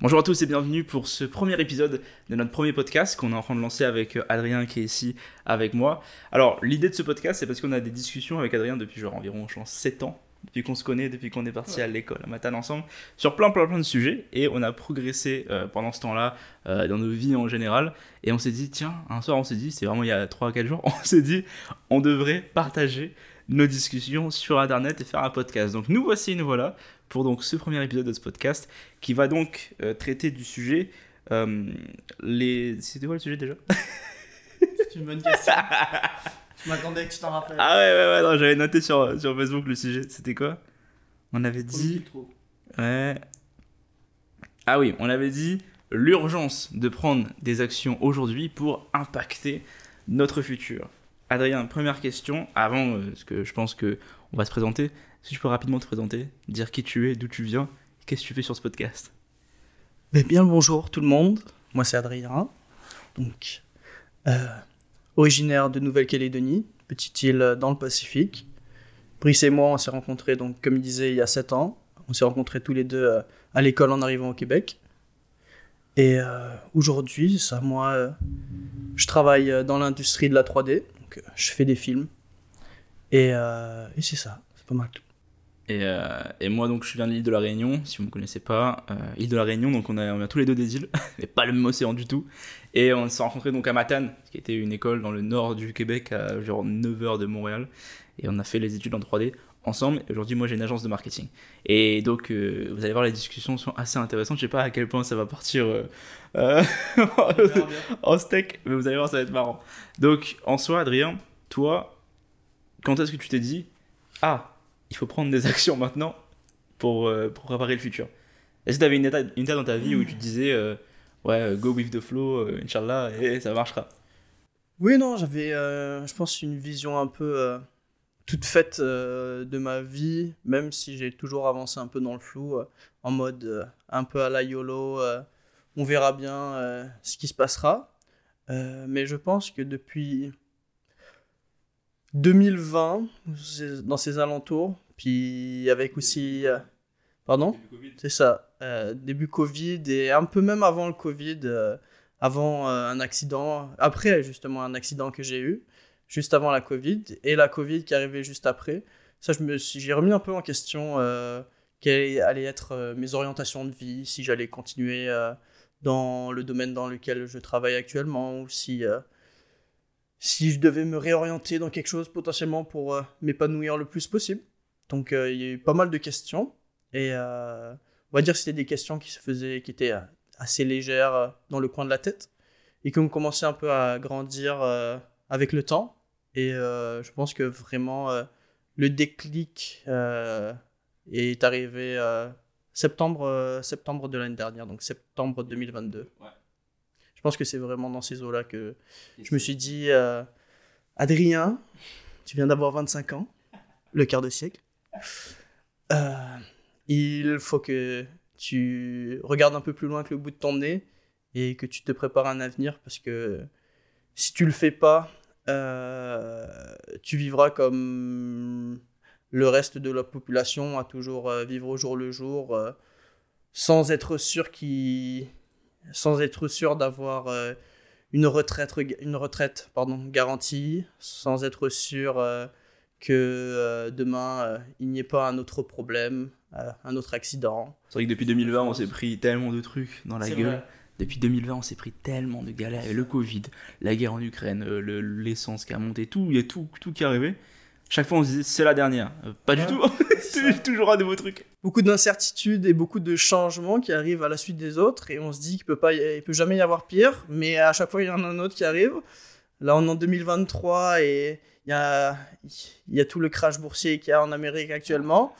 Bonjour à tous et bienvenue pour ce premier épisode de notre premier podcast qu'on est en train de lancer avec euh, Adrien qui est ici avec moi. Alors l'idée de ce podcast c'est parce qu'on a des discussions avec Adrien depuis genre environ je pense 7 ans, depuis qu'on se connaît, depuis qu'on est parti à l'école à Matane ensemble, sur plein plein plein de sujets et on a progressé euh, pendant ce temps-là euh, dans nos vies en général et on s'est dit tiens un soir on s'est dit c'est vraiment il y a 3-4 jours on s'est dit on devrait partager nos discussions sur internet et faire un podcast. Donc nous voici, nous voilà pour donc ce premier épisode de ce podcast qui va donc euh, traiter du sujet. Euh, les... C'était quoi le sujet déjà? C'est une bonne question. Je m'attendais que tu t'en rappelles. Ah ouais, ouais, ouais, non, j'avais noté sur, sur Facebook le sujet. C'était quoi? On avait dit. Ouais. Ah oui, on avait dit l'urgence de prendre des actions aujourd'hui pour impacter notre futur. Adrien, première question, avant, euh, parce que je pense que on va se présenter. Si tu peux rapidement te présenter, dire qui tu es, d'où tu viens, qu'est-ce que tu fais sur ce podcast Mais bien bonjour tout le monde. Moi c'est Adrien, donc euh, originaire de Nouvelle-Calédonie, petite île dans le Pacifique. Brice et moi on s'est rencontrés donc comme il disait il y a 7 ans. On s'est rencontrés tous les deux euh, à l'école en arrivant au Québec. Et euh, aujourd'hui, ça moi, euh, je travaille dans l'industrie de la 3D, donc je fais des films. Et, et c'est ça, c'est pas mal tout. Et, euh, et, moi, donc, je viens de l'île de la Réunion, si vous ne me connaissez pas. Euh, île de la Réunion, donc on a, a tous les deux des îles, mais pas le même océan du tout. Et on s'est rencontrés donc à Matane, qui était une école dans le nord du Québec, à genre 9 heures de Montréal. Et on a fait les études en 3D ensemble. Et aujourd'hui, moi, j'ai une agence de marketing. Et donc, euh, vous allez voir, les discussions sont assez intéressantes. Je sais pas à quel point ça va partir euh, en steak, mais vous allez voir, ça va être marrant. Donc, en soi, Adrien, toi, quand est-ce que tu t'es dit, ah, il faut prendre des actions maintenant pour, euh, pour préparer le futur. Est-ce que tu avais une étape, une étape dans ta vie où tu disais, euh, ouais, go with the flow, euh, Inch'Allah, et ça marchera? Oui, non, j'avais, je pense, une vision un peu toute faite de ma vie, même si j'ai toujours avancé un peu dans le flou, en mode un peu à la YOLO, on verra bien ce qui se passera. mais je pense que depuis 2020, dans ces alentours, puis avec aussi... Euh, pardon? C'est ça, euh, début Covid et un peu même avant le Covid, euh, avant un accident, après justement un accident que j'ai eu, juste avant la Covid, et la Covid qui arrivait juste après. Ça, je me j'ai remis un peu en question quelles allaient être mes orientations de vie, si j'allais continuer dans le domaine dans lequel je travaille actuellement, ou si si je devais me réorienter dans quelque chose potentiellement pour m'épanouir le plus possible. Donc euh, il y a eu pas mal de questions et euh, on va dire que c'était des questions qui se faisaient, qui étaient assez légères dans le coin de la tête et qui ont commencé un peu à grandir avec le temps. Et je pense que vraiment le déclic est arrivé septembre, septembre de l'année dernière, donc septembre 2022. Ouais. Je pense que c'est vraiment dans ces eaux-là que je me suis dit, euh, Adrien, tu viens d'avoir 25 ans, le quart de siècle. Euh, il faut que tu regardes un peu plus loin que le bout de ton nez et que tu te prépares un avenir parce que si tu le fais pas, euh, tu vivras comme le reste de la population à toujours vivre au jour le jour sans être sûr qu'il sans être sûr d'avoir euh, une retraite, une retraite pardon, garantie, sans être sûr euh, que euh, demain il n'y ait pas un autre problème, un autre accident. C'est vrai que depuis 2020, on s'est pris tellement de trucs dans la gueule. Depuis 2020, on s'est pris tellement de galères. Le Covid, la guerre en Ukraine, l'essence qui a monté, tout, il y a tout, tout qui est arrivé chaque fois on se dit c'est la dernière. Euh, pas du tout, c'est toujours un nouveau truc. Beaucoup d'incertitudes et beaucoup de changements qui arrivent à la suite des autres et on se dit qu'il peut pas, il peut jamais y avoir pire, mais à chaque fois il y en a un autre qui arrive. Là on est en 2023 et il y a, y a tout le crash boursier qu'il y a en Amérique actuellement.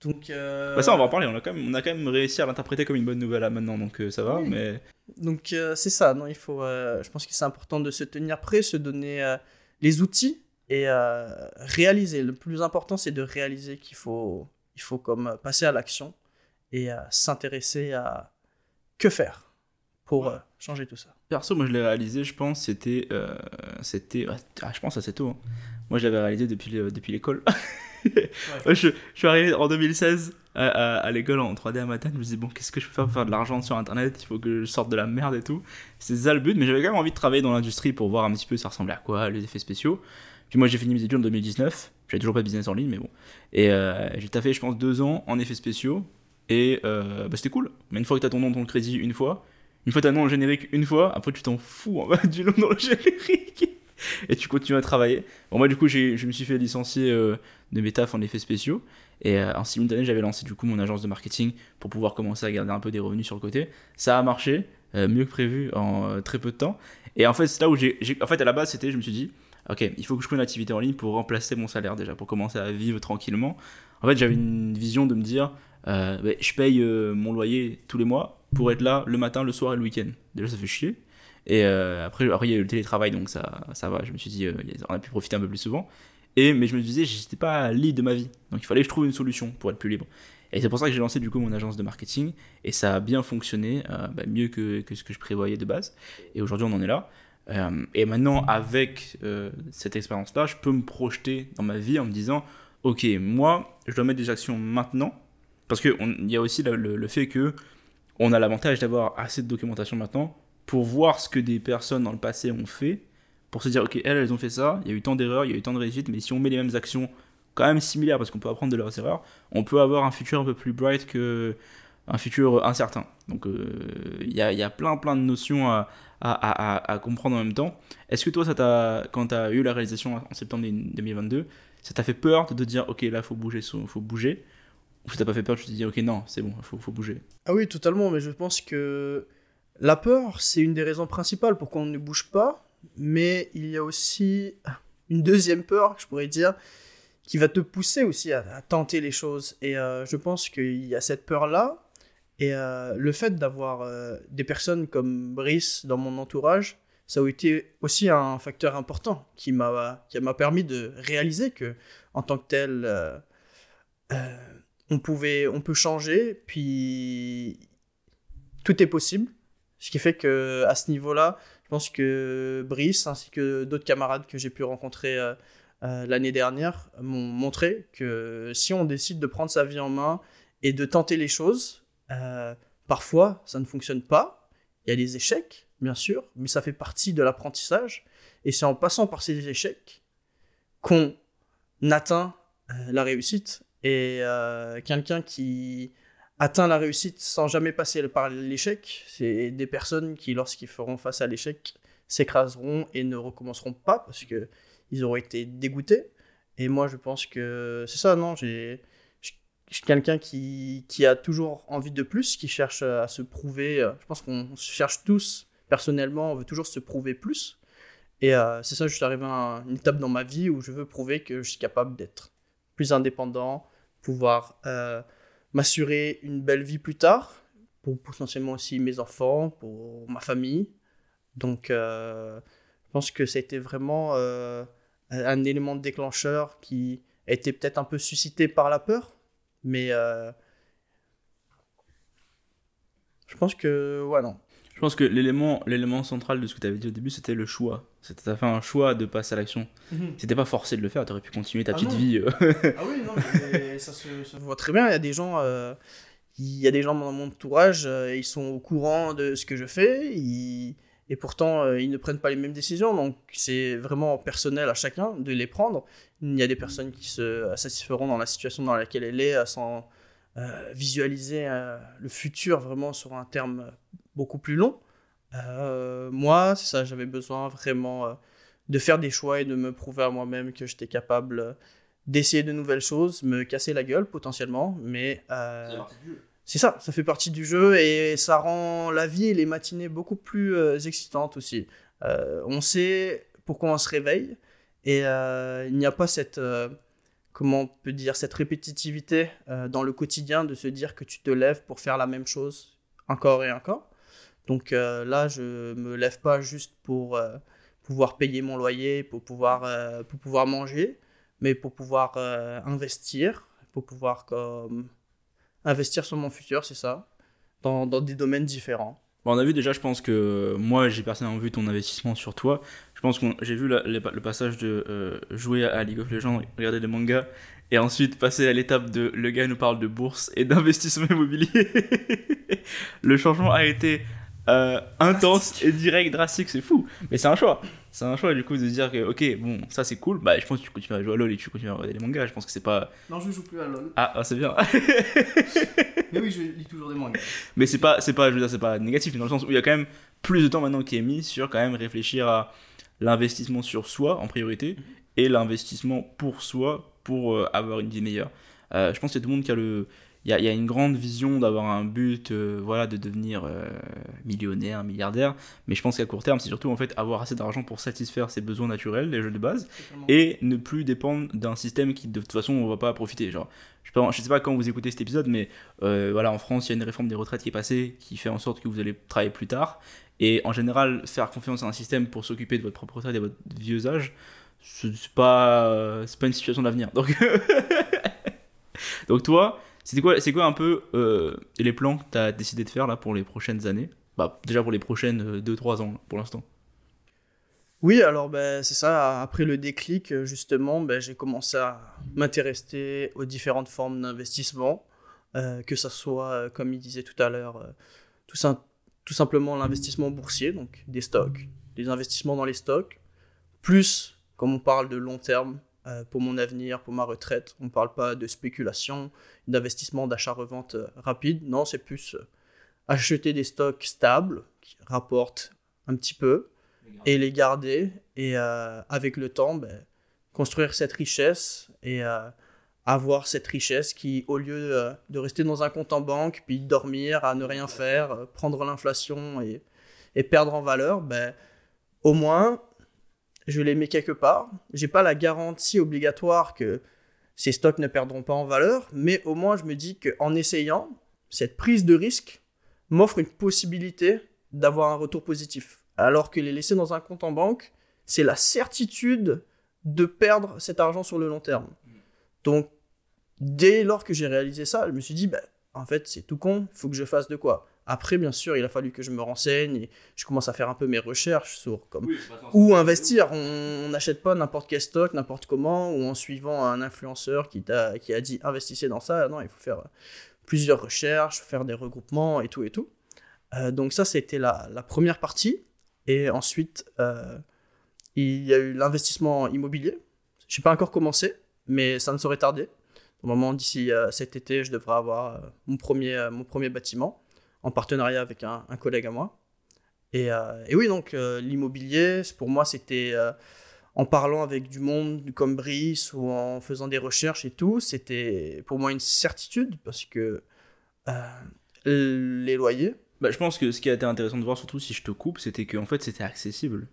Donc, euh... bah ça, on va en parler. On a quand même, on a quand même réussi à l'interpréter comme une bonne nouvelle là maintenant, donc euh, ça va. Mais donc euh, c'est ça. Non, il faut. je pense que c'est important de se tenir prêt, se donner les outils et réaliser. Le plus important, c'est de réaliser qu'il faut, il faut comme passer à l'action et s'intéresser à que faire pour changer tout ça. Perso, moi je l'ai réalisé, je pense, c'était. c'était ah, je pense assez tôt. Hein. moi je l'avais réalisé depuis, depuis l'école. je, je, suis arrivé en 2016 à, à, l'école en 3D à matin. Je me disais, bon, qu'est-ce que je peux faire pour faire de l'argent sur internet? Il faut que je sorte de la merde et tout. C'est ça le but, mais j'avais quand même envie de travailler dans l'industrie pour voir un petit peu ça ressemblait à quoi, les effets spéciaux. Puis moi j'ai fini mes études en 2019. J'avais toujours pas de business en ligne, mais bon. Et euh, j'ai taffé, je pense, deux ans en effets spéciaux. Et euh, bah, c'était cool. Mais une fois que t'as ton nom le crédit une fois, une fois dans le générique une fois, après tu t'en fous bas du nom dans le générique. et tu continues à travailler. Bon, moi, du coup, je me suis fait licencier euh, de mes tafs en effets spéciaux. Et euh, en simultané, j'avais lancé du coup mon agence de marketing pour pouvoir commencer à garder un peu des revenus sur le côté. Ça a marché, euh, mieux que prévu en très peu de temps. Et en fait, c'est là où j'ai. En fait, à la base, c'était, je me suis dit, ok, il faut que je trouve une activité en ligne pour remplacer mon salaire déjà, pour commencer à vivre tranquillement. En fait, j'avais une vision de me dire, bah, je paye mon loyer tous les mois pour être là le matin, le soir et le week-end. Déjà, ça fait chier. Et euh, après, après, il y a eu le télétravail, donc ça, ça va. Je me suis dit, euh, on a pu profiter un peu plus souvent. Et, mais je me disais, j'étais pas libre de ma vie. Donc il fallait que je trouve une solution pour être plus libre. Et c'est pour ça que j'ai lancé du coup mon agence de marketing. Et ça a bien fonctionné, euh, bah, mieux que, que, ce que je prévoyais de base. Et aujourd'hui, on en est là. et maintenant, avec cette expérience-là, je peux me projeter dans ma vie en me disant, ok, moi, je dois mettre des actions maintenant. Parce qu'il y a aussi le, fait que on a l'avantage d'avoir assez de documentation maintenant pour voir ce que des personnes dans le passé ont fait, pour se dire, ok, elles, ont fait ça, il y a eu tant d'erreurs, il y a eu tant de réussites, mais si on met les mêmes actions quand même similaires, parce qu'on peut apprendre de leurs erreurs, on peut avoir un futur un peu plus bright que un futur incertain. Donc euh, il y, a, plein plein de notions à, comprendre en même temps. Est-ce que toi, ça quand tu as eu la réalisation en septembre 2022, ça t'a fait peur de te dire, ok, là, faut bouger, faut bouger? Ou ça t'a pas fait peur, tu te dis, ok, non, c'est bon, faut, faut bouger Ah oui, totalement, mais je pense que la peur, c'est une des raisons principales pour qu'on ne bouge pas, mais il y a aussi une deuxième peur, je pourrais dire, qui va te pousser aussi à, tenter les choses. Et euh, je pense qu'il y a cette peur-là, et euh, le fait d'avoir euh, des personnes comme Brice dans mon entourage, ça a été aussi un facteur important qui m'a permis de réaliser que en tant que tel on pouvait on peut changer puis tout est possible ce qui fait que à ce niveau-là, je pense que Brice ainsi que d'autres camarades que j'ai pu rencontrer euh, euh, l'année dernière m'ont montré que si on décide de prendre sa vie en main et de tenter les choses, euh, parfois ça ne fonctionne pas. Il y a des échecs, bien sûr, mais ça fait partie de l'apprentissage. Et c'est en passant par ces échecs qu'on atteint la réussite. Et quelqu'un qui atteint la réussite sans jamais passer par l'échec. C'est des personnes qui, lorsqu'ils feront face à l'échec, s'écraseront et ne recommenceront pas parce que ils auront été dégoûtés. Et moi, je pense que c'est ça, non J'ai quelqu'un qui, qui, a toujours envie de plus, qui cherche à se prouver. Je pense qu'on cherche tous, personnellement, on veut toujours se prouver plus. Et euh, c'est ça, je suis arrivé à une étape dans ma vie où je veux prouver que je suis capable d'être plus indépendant, pouvoir euh, m'assurer une belle vie plus tard, pour potentiellement aussi mes enfants, pour ma famille. Donc, euh, je pense que ça a été vraiment euh, un élément déclencheur qui a été peut-être un peu suscité par la peur, mais je pense que, ouais. Je pense que l'élément central de ce que tu avais dit au début, c'était le choix. Tu as fait un choix de passer à l'action. Mhm. C'était pas forcé de le faire, tu aurais pu continuer ta ah petite vie. Euh. ah oui, non, mais ça se, voit très bien. Il y a des gens, euh, il y a des gens dans mon entourage, euh, ils sont au courant de ce que je fais, et pourtant ils ne prennent pas les mêmes décisions. Donc c'est vraiment personnel à chacun de les prendre. Il y a des personnes qui se satisferont dans la situation dans laquelle elle est sans visualiser le futur vraiment sur un terme beaucoup plus long. Euh, moi, c'est ça, j'avais besoin vraiment euh, de faire des choix et de me prouver à moi-même que j'étais capable euh, d'essayer de nouvelles choses, me casser la gueule potentiellement, mais c'est ça, ça fait partie du jeu et ça rend la vie et les matinées beaucoup plus excitantes aussi. on sait pourquoi on se réveille et il n'y a pas cette comment on peut dire cette répétitivité dans le quotidien de se dire que tu te lèves pour faire la même chose encore et encore. Donc euh, là, je me lève pas juste pour euh, pouvoir payer mon loyer, pour pouvoir, euh, pour pouvoir manger, mais pour pouvoir investir, pour pouvoir comme, investir sur mon futur, c'est ça, dans, dans, des domaines différents. Bon, on a vu déjà, je pense que moi, j'ai personnellement vu ton investissement sur toi. Je pense que j'ai vu le, le passage de jouer à League of Legends, regarder des mangas, et ensuite passer à l'étape de le gars nous parle de bourse et d'investissement immobilier. le changement a été euh, intense et direct, drastique, c'est fou. Mais c'est un choix. C'est un choix du coup de dire que, ok, bon, ça c'est cool, bah je pense que tu continues à jouer à LoL et tu continues à regarder les mangas. Je pense que c'est pas. Non, je joue plus à LoL. Ah, ah, c'est bien. Mais oui, je lis toujours des mangas. Mais c'est pas, c'est pas, je veux dire, c'est pas négatif, mais dans le sens où il y a quand même plus de temps maintenant qui est mis sur quand même réfléchir à l'investissement sur soi en priorité et l'investissement pour soi pour euh, avoir une vie meilleure. Euh, je pense qu'il y a tout le monde qui a le, y a, il y a une grande vision d'avoir un but, euh, voilà, de devenir euh, millionnaire, milliardaire. Mais je pense qu'à court terme, c'est surtout en fait avoir assez d'argent pour satisfaire ses besoins naturels, les jeux de base, et ne plus dépendre d'un système qui de toute façon on va pas profiter. Genre je je sais pas quand vous écoutez cet épisode mais euh, voilà en France il y a une réforme des retraites qui est passée qui fait en sorte que vous allez travailler plus tard. Et en général faire confiance à un système pour s'occuper de votre propre retraite et de votre vieux âge c'est pas c'est pas une situation d'avenir. Donc donc toi c'était quoi c'est quoi un peu euh, les plans que tu as décidé de faire là pour les prochaines années? Bah déjà pour les prochaines 2-3 ans là, pour l'instant Oui, alors ben, c'est ça. Après le déclic, euh, justement, ben, j'ai commencé à m'intéresser aux différentes formes d'investissement, euh, que ce soit, euh, comme il disait tout à l'heure, euh, tout simplement l'investissement boursier, donc des stocks, des investissements dans les stocks, plus, comme on parle de long terme, euh, pour mon avenir, pour ma retraite, on ne parle pas de spéculation, d'investissement, d'achat-revente euh, rapide, non, c'est plus euh, acheter des stocks stables, qui rapportent un petit peu, et les garder et euh, avec le temps ben, construire cette richesse et euh, avoir cette richesse qui au lieu euh, de rester dans un compte en banque puis dormir à ne rien faire prendre l'inflation et, et perdre en valeur ben au moins je les mets quelque part j'ai pas la garantie obligatoire que ces stocks ne perdront pas en valeur mais au moins je me dis que en essayant cette prise de risque m'offre une possibilité d'avoir un retour positif alors que les laisser dans un compte en banque, c'est la certitude de perdre cet argent sur le long terme. Donc, dès lors que j'ai réalisé ça, je me suis dit, bah, en fait, c'est tout con, il faut que je fasse de quoi. Après, bien sûr, il a fallu que je me renseigne et je commence à faire un peu mes recherches sur comme où investir. On n'achète pas n'importe quel stock, n'importe comment, ou en suivant un influenceur qui, t'a- qui a dit investissez dans ça. Non, il faut faire plusieurs recherches, faire des regroupements et tout et tout. Euh, donc ça, c'était la, la première partie. Et ensuite, euh, il y a eu l'investissement immobilier. Je n'ai pas encore commencé, mais ça ne saurait tarder. Normalement, d'ici euh, cet été, je devrais avoir euh, mon, premier, euh, mon premier bâtiment en partenariat avec un, un collègue à moi. Et, euh, et oui, donc euh, l'immobilier, pour moi, c'était euh, en parlant avec du monde comme Brice ou en faisant des recherches et tout, c'était pour moi une certitude parce que les loyers, Bah, je pense que ce qui a été intéressant de voir, surtout si je te coupe, c'était qu'en fait c'était accessible.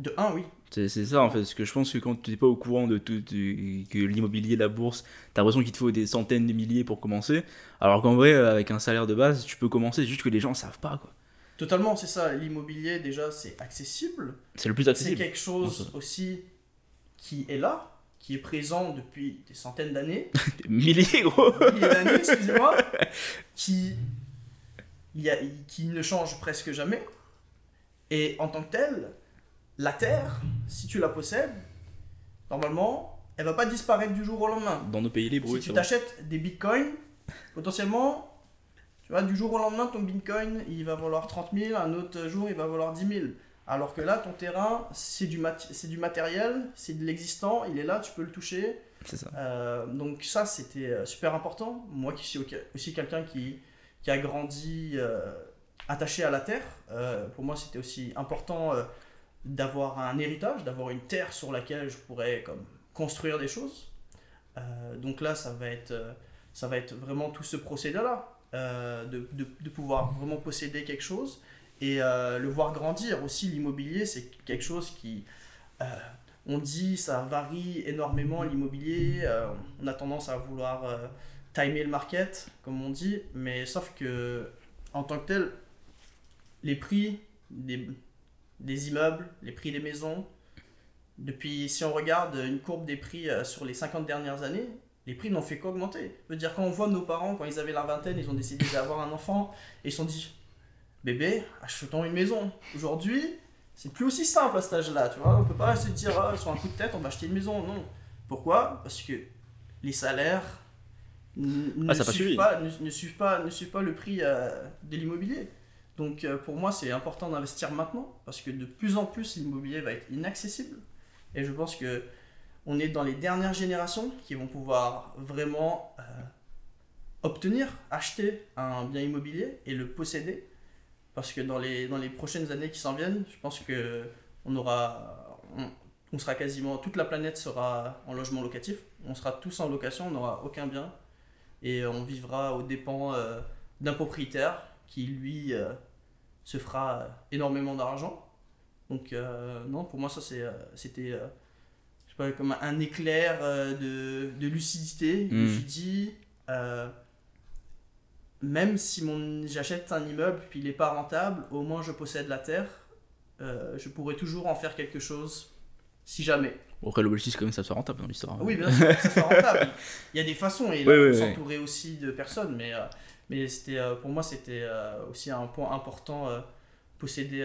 de 1, oui, C'est c'est ça en fait, parce que je pense que quand tu n'es pas au courant de tout, que l'immobilier, la bourse, t'as l'impression qu'il te faut des centaines de milliers pour commencer, alors qu'en vrai, avec un salaire de base, tu peux commencer, c'est juste que les gens savent pas quoi. Totalement, c'est ça. L'immobilier, déjà, c'est accessible. C'est le plus C'est accessible. quelque chose aussi qui est là, qui est présent depuis des centaines d'années, Des milliers gros milliers d'années, excusez-moi, qui, y a- qui ne change presque jamais. Et en tant que tel, la Terre, si tu la possèdes, normalement, elle va pas disparaître du jour au lendemain. Dans nos pays libres, si oui, tu t'achètes des bitcoins, potentiellement, tu vois, du jour au lendemain, ton bitcoin, il va valoir 30 000, un autre jour, il va valoir 10 000. Alors que là, ton terrain, c'est du, mat- du matériel, c'est de l'existant, il est là, tu peux le toucher. c'est ça. Euh, donc ça, c'était euh, super important. Moi qui suis au- aussi quelqu'un qui, qui a grandi euh, attaché à la terre, euh, pour moi, c'était aussi important d'avoir un héritage, d'avoir une terre sur laquelle je pourrais comme, construire des choses. Euh, donc là, ça va être, euh, ça va être vraiment tout ce procédé-là, euh, de, de, pouvoir vraiment posséder quelque chose et le voir grandir. Aussi, l'immobilier, c'est quelque chose qui... on dit ça varie énormément l'immobilier, on a tendance à vouloir timer le market, comme on dit, mais sauf que en tant que tel, les prix des, des immeubles, les prix des maisons, depuis, si on regarde une courbe des prix euh, sur les 50 dernières années, les prix n'ont fait qu'augmenter. Je veux dire, quand on voit nos parents, quand ils avaient la vingtaine, ils ont décidé d'avoir un enfant, et ils se sont dit, bébé, achetons une maison. Aujourd'hui, c'est plus aussi simple à cet âge-là, tu vois. On peut pas se dire, ah, sur un coup de tête, on va acheter une maison. Non. Pourquoi? Parce que les salaires ne, Ah, pas suivent pas, ne, ne suivent pas, ne suivent pas le prix euh, de l'immobilier. Donc euh, pour moi, c'est important d'investir maintenant parce que de plus en plus, l'immobilier va être inaccessible. Et je pense que on est dans les dernières générations qui vont pouvoir vraiment euh, obtenir, acheter un bien immobilier et le posséder. Parce que dans les, dans les prochaines années qui s'en viennent, je pense que on aura, on, sera quasiment, toute la planète sera en logement locatif. On sera tous en location, on n'aura aucun bien. Et on vivra aux dépens euh, d'un propriétaire qui, lui, se fera euh, énormément d'argent. Donc, euh, non, pour moi, ça, euh, c'était euh, je sais pas, comme un éclair de, de lucidité. Je me Mm. suis dit, même si mon, j'achète un immeuble puis il n'est pas rentable, au moins je possède la terre. Je pourrais toujours en faire quelque chose si jamais. Après, l'objectif, c'est quand même que ça soit rentable dans l'histoire. Ah Oui, bien sûr, que ça soit rentable. Il y a des façons et Oui, oui, oui. s'entourer aussi de personnes. Mais, euh, mais c'était, euh, pour moi, c'était euh, aussi un point important. euh, posséder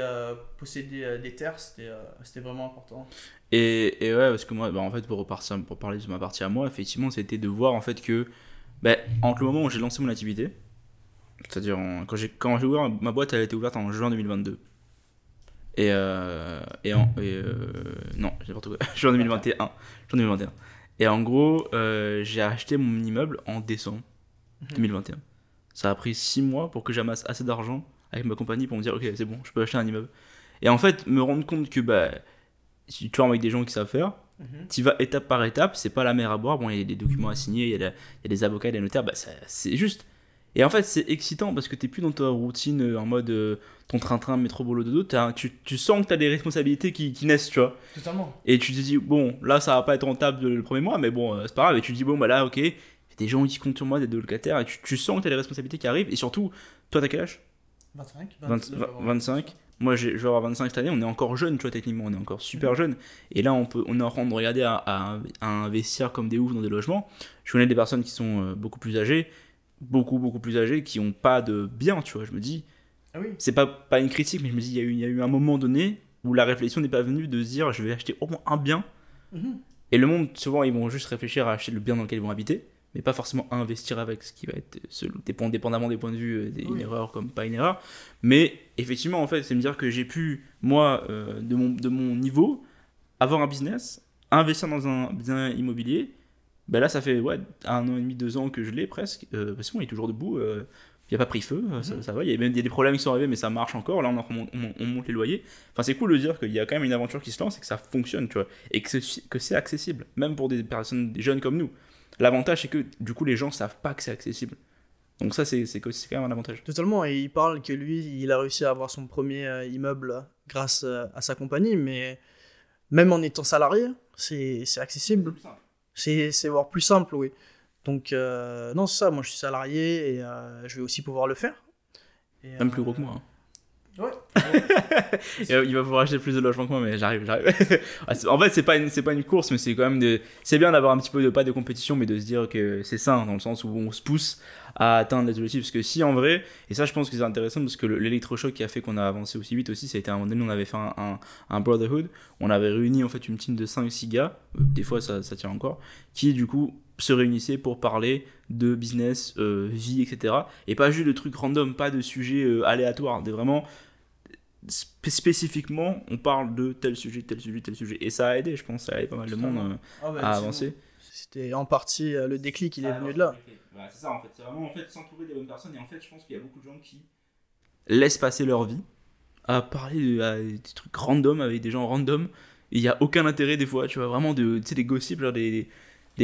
posséder des terres, c'était, c'était vraiment important. Et, et ouais, parce que moi, bah, en fait, pour, repartir, pour parler de ma partie à moi, effectivement, c'était de voir en fait que, bah, entre le moment où j'ai lancé mon activité, c'est-à-dire en- quand j'ai quand j'ai ouvert ma boîte, elle a été ouverte en juin 2022. Et, euh, et, en, et euh, non, n'importe quoi, juin 2021. Juin 2021. Et en gros, euh, j'ai acheté mon immeuble en décembre 2021. Ça a pris 6 mois pour que j'amasse assez d'argent avec ma compagnie pour me dire, ok, c'est bon, je peux acheter un immeuble. Et en fait, me rendre compte que bah, si tu formes avec des gens qui savent faire, Mhm. tu vas étape par étape, c'est pas la mer à boire. Bon, il y a des documents à signer, il y a, la- il y a des avocats, des notaires, bah, c'est juste. Et en fait, c'est excitant parce que t'es plus dans ta routine euh, en mode euh, ton train-train, métro, boulot, dodo. T'as- Tu, tu sens que tu as des responsabilités qui, qui naissent, tu vois. Totalement. Et tu te dis, bon, là, ça va pas être rentable le premier mois, mais bon, euh, c'est pas grave. Et tu te dis, bon, bah là, ok, y a des gens qui comptent sur moi, des locataires, et tu, tu sens que tu as des responsabilités qui arrivent. Et surtout, toi, t'as quel âge? 25 20 25 Moi, je vais avoir 25 cette année. On est encore jeune, tu vois, techniquement. On est encore super jeune. Et là, on, peut, on est en train de regarder à, à- à investir comme des oufs dans des logements. Je connais des personnes qui sont euh, beaucoup plus âgées, beaucoup, beaucoup plus âgées, qui ont pas de bien, tu vois. Je me dis, Ah oui. c'est pas, pas une critique, mais je me dis, il y, a eu- il y a eu un moment donné où la réflexion n'est pas venue de se dire, je vais acheter au moins un bien. Mhm. Et le monde, souvent, ils vont juste réfléchir à acheter le bien dans lequel ils vont habiter, mais pas forcément à investir avec ce qui va être, dépend- dépendamment des points de vue, euh, une erreur comme pas une erreur. Mais effectivement, en fait, c'est me dire que j'ai pu, moi, euh, de, mon, de mon niveau, avoir un business, investir dans un bien immobilier. Ben là, ça fait ouais, un an et demi, deux ans que je l'ai presque. Euh, parce qu'on est toujours debout. euh, il n'y a pas pris feu, euh, ça, ça va. Il y a même des problèmes qui sont arrivés, mais ça marche encore. Là, on, en remonte- on, on monte les loyers. Enfin, c'est cool de dire qu'il y a quand même une aventure qui se lance et que ça fonctionne, tu vois. Et que c'est, que c'est accessible, même pour des personnes, des jeunes comme nous. L'avantage, c'est que du coup, les gens savent pas que c'est accessible. Donc, ça, c'est, c'est, que- c'est quand même un avantage. Totalement, et il parle que lui, il a réussi à avoir son premier euh, immeuble grâce euh, à sa compagnie, mais même en étant salarié, c'est c'est accessible. C'est c'est voire plus simple, oui. Donc, euh, non, c'est ça, moi je suis salarié et je vais aussi pouvoir le faire. Et, Même plus gros que moi. hein. Ouais. Il va pouvoir acheter plus de logements que moi, mais j'arrive, j'arrive. Ah, en fait, c'est pas une, c'est pas une course, mais c'est quand même de, c'est bien d'avoir un petit peu de pas de compétition, mais de se dire que c'est sain dans le sens où on se pousse à atteindre les objectifs. Parce que si en vrai, et ça, je pense que c'est intéressant parce que le- l'électrochoc qui a fait qu'on a avancé aussi vite aussi, ça a été à un moment donné, on avait fait un, un, brotherhood, on avait réuni en fait une team de 5-6 gars, euh, des fois ça, ça tient encore, qui du coup se réunissaient pour parler de business, euh, vie, etc. Et pas juste de trucs random, pas de sujets euh, aléatoires, de vraiment spé- spécifiquement, on parle de tel sujet, tel sujet, tel sujet. Et ça a aidé, je pense, ça a aidé pas mal de monde euh, Ah ouais, à avancer. C'était en partie euh, le déclic, il est venu de là. c'est ça en fait, c'est vraiment en fait s'entourer des bonnes personnes. Et en fait, je pense qu'il y a beaucoup de gens qui laissent passer leur vie à parler de, à des trucs random avec des gens random. Il n'y a aucun intérêt des fois, tu vois, vraiment de, tu sais, des gossips, genre des, des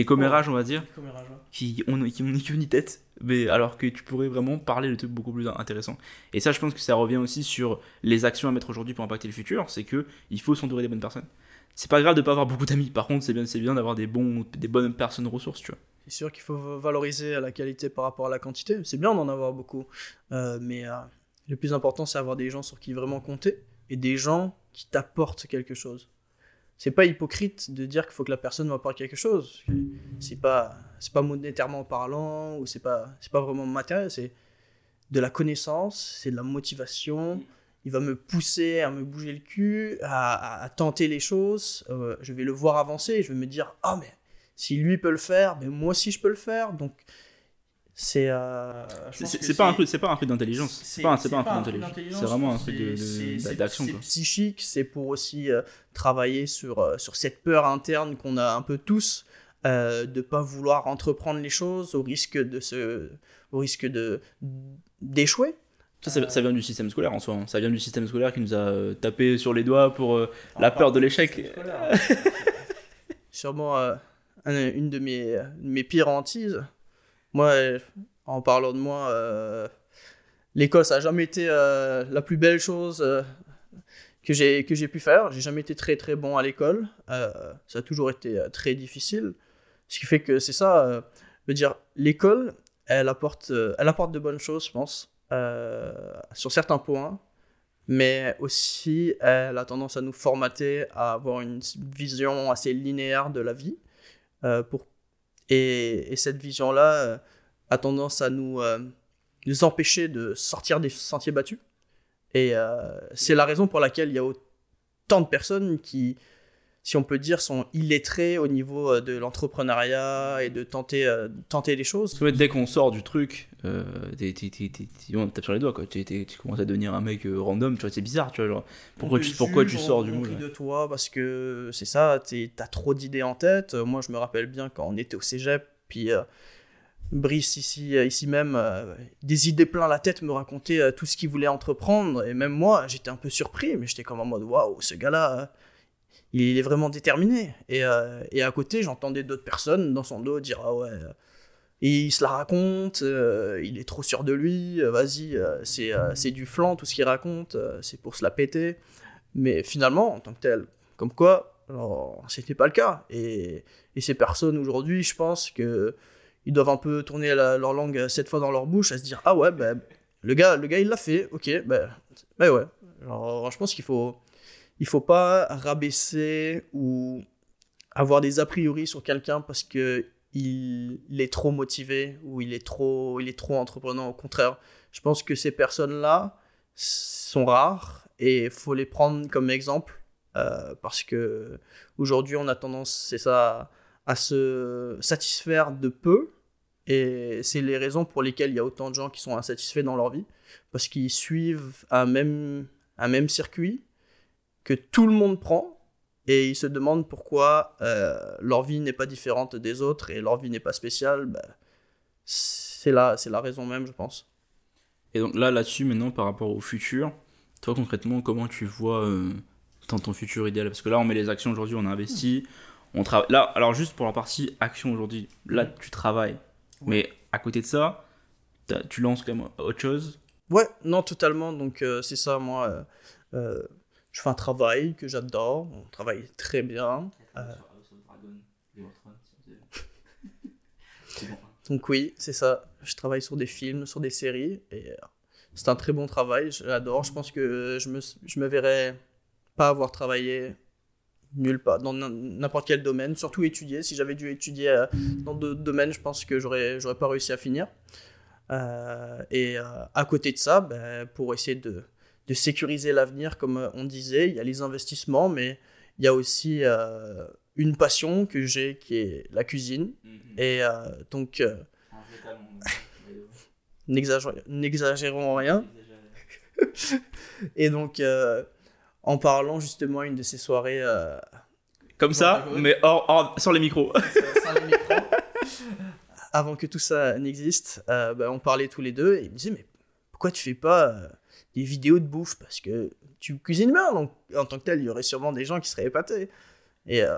commérages, on va dire ouais. qui ont, qui ont ni queue ni tête, mais alors que tu pourrais vraiment parler de trucs beaucoup plus intéressants. Et ça, je pense que ça revient aussi sur les actions à mettre aujourd'hui pour impacter le futur, c'est que il faut s'entourer des bonnes personnes. C'est pas grave de pas avoir beaucoup d'amis, par contre, c'est bien, c'est bien d'avoir des, bons, des bonnes personnes ressources, tu vois. C'est sûr qu'il faut valoriser la qualité par rapport à la quantité. C'est bien d'en avoir beaucoup. Euh, mais euh, le plus important, c'est avoir des gens sur qui vraiment compter et des gens qui t'apportent quelque chose. C'est pas hypocrite de dire qu'il faut que la personne m'apporte quelque chose. C'est pas, c'est pas monétairement parlant ou c'est pas, c'est pas vraiment matériel. C'est de la connaissance, c'est de la motivation il va me pousser à me bouger le cul, à, à- tenter les choses. Euh, je vais le voir avancer et je vais me dire Ah, mais si lui peut le faire, ben moi aussi je peux le faire. Donc, c'est. euh, C'est- pas un truc, c'est pas un truc d'intelligence. C'est pas, c'est pas un truc d'intelligence. C'est vraiment un truc de- de- d'action. C'est psychique, c'est pour aussi euh, travailler sur, euh, sur cette peur interne qu'on a un peu tous, euh, de pas vouloir entreprendre les choses au risque de se, au risque de d'échouer. Ça, ça, ça vient du système scolaire en soi. hein. Ça vient du système scolaire qui nous a euh, tapé sur les doigts pour euh, la peur de l'échec. Sûrement euh, un- une de mes, de mes pires hantises. Moi, en parlant de moi, euh, l'école, ça n'a jamais été euh, la plus belle chose euh, que j'ai pu faire. J'ai jamais été très très bon à l'école. Euh, ça a toujours été très difficile. Ce qui fait que c'est ça. je dire, l'école, elle apporte, elle apporte de bonnes choses, je pense, sur certains points. Mais aussi, elle a tendance à nous formater à avoir une vision assez linéaire de la vie. pour... et, et cette vision-là euh, a tendance à nous, euh, nous empêcher de sortir des sentiers battus. Et euh, c'est la raison pour laquelle il y a autant de personnes qui, si on peut dire, sont illettrées au niveau euh, de l'entrepreneuriat et de tenter, euh, tenter les choses. Parce que, dès qu'on sort du truc, euh, t'es- on tape sur les doigts quoi. Tu commences à devenir un mec euh, random, tu vois, c'est bizarre, tu vois. Genre, pourquoi, tu, pourquoi tu sors on- du moule ouais. de toi parce que c'est ça, t'as trop d'idées en tête. Euh, Moi, je me rappelle bien quand on était au cégep, puis euh, Brice, ici, ici même, euh, des idées plein la tête, me racontait euh, tout ce qu'il voulait entreprendre. Et même moi, j'étais un peu surpris, mais j'étais comme en mode waouh, ce gars-là, euh, il est vraiment déterminé. Et, euh, et à côté, j'entendais d'autres personnes dans son dos dire ah ouais. euh, il se la raconte, euh, il est trop sûr de lui, vas-y, c'est du flan tout ce qu'il raconte, c'est pour se la péter. Mais finalement, en tant que tel, comme quoi, c'était pas le cas. Et, et ces personnes aujourd'hui, je pense que ils doivent un peu tourner leur langue sept fois dans leur bouche à se dire ah ouais, bah, le gars, le gars il l'a fait, ok, bah, bah ouais. Alors, je pense qu'il faut, il faut pas rabaisser ou avoir des a priori sur quelqu'un parce que il, est trop motivé ou il est trop, il est trop entreprenant. Au contraire, je pense que ces personnes-là sont rares et faut les prendre comme exemple euh, parce que aujourd'hui on a tendance, c'est ça, à se satisfaire de peu et c'est les raisons pour lesquelles il y a autant de gens qui sont insatisfaits dans leur vie parce qu'ils suivent un même, un même circuit que tout le monde prend et ils se demandent pourquoi euh, leur vie n'est pas différente des autres et leur vie n'est pas spéciale. bah, c'est la, c'est la raison même, je pense. Et donc là, là-dessus, maintenant, par rapport au futur, toi concrètement, comment tu vois euh, dans ton futur idéal? Parce que là, on met les actions aujourd'hui, on a investi, on travaille. Là, alors juste pour la partie action aujourd'hui, là, tu travailles. Mais à côté de ça, tu lances quand même autre chose? Ouais, non, totalement. Donc, euh, c'est ça, moi. euh, je fais un travail que j'adore. On travaille très bien. Euh. Donc, oui, c'est ça. Je travaille sur des films, sur des séries. Et euh, c'est un très bon travail. J'adore. Je pense que je me, je me verrais pas avoir travaillé nulle part, dans n'im- n'importe quel domaine, surtout étudier. Si j'avais dû étudier euh, dans d'autres domaines, je pense que j'aurais, j'aurais pas réussi à finir. Euh, et à côté de ça, ben, pour essayer de, de sécuriser l'avenir, comme euh, on disait, il y a les investissements, mais il y a aussi euh, une passion que j'ai qui est la cuisine. Et euh, donc, euh, n'exagé- n'exagérons rien. Et donc, en parlant justement une de ces soirées Comme ça, mais hors, hors- sans les micros. sans les micros, avant que tout ça n'existe, bah, on parlait tous les deux et il me disait mais pourquoi tu fais pas des vidéos de bouffe parce que tu cuisines bien donc en tant que tel il y aurait sûrement des gens qui seraient épatés. Et euh,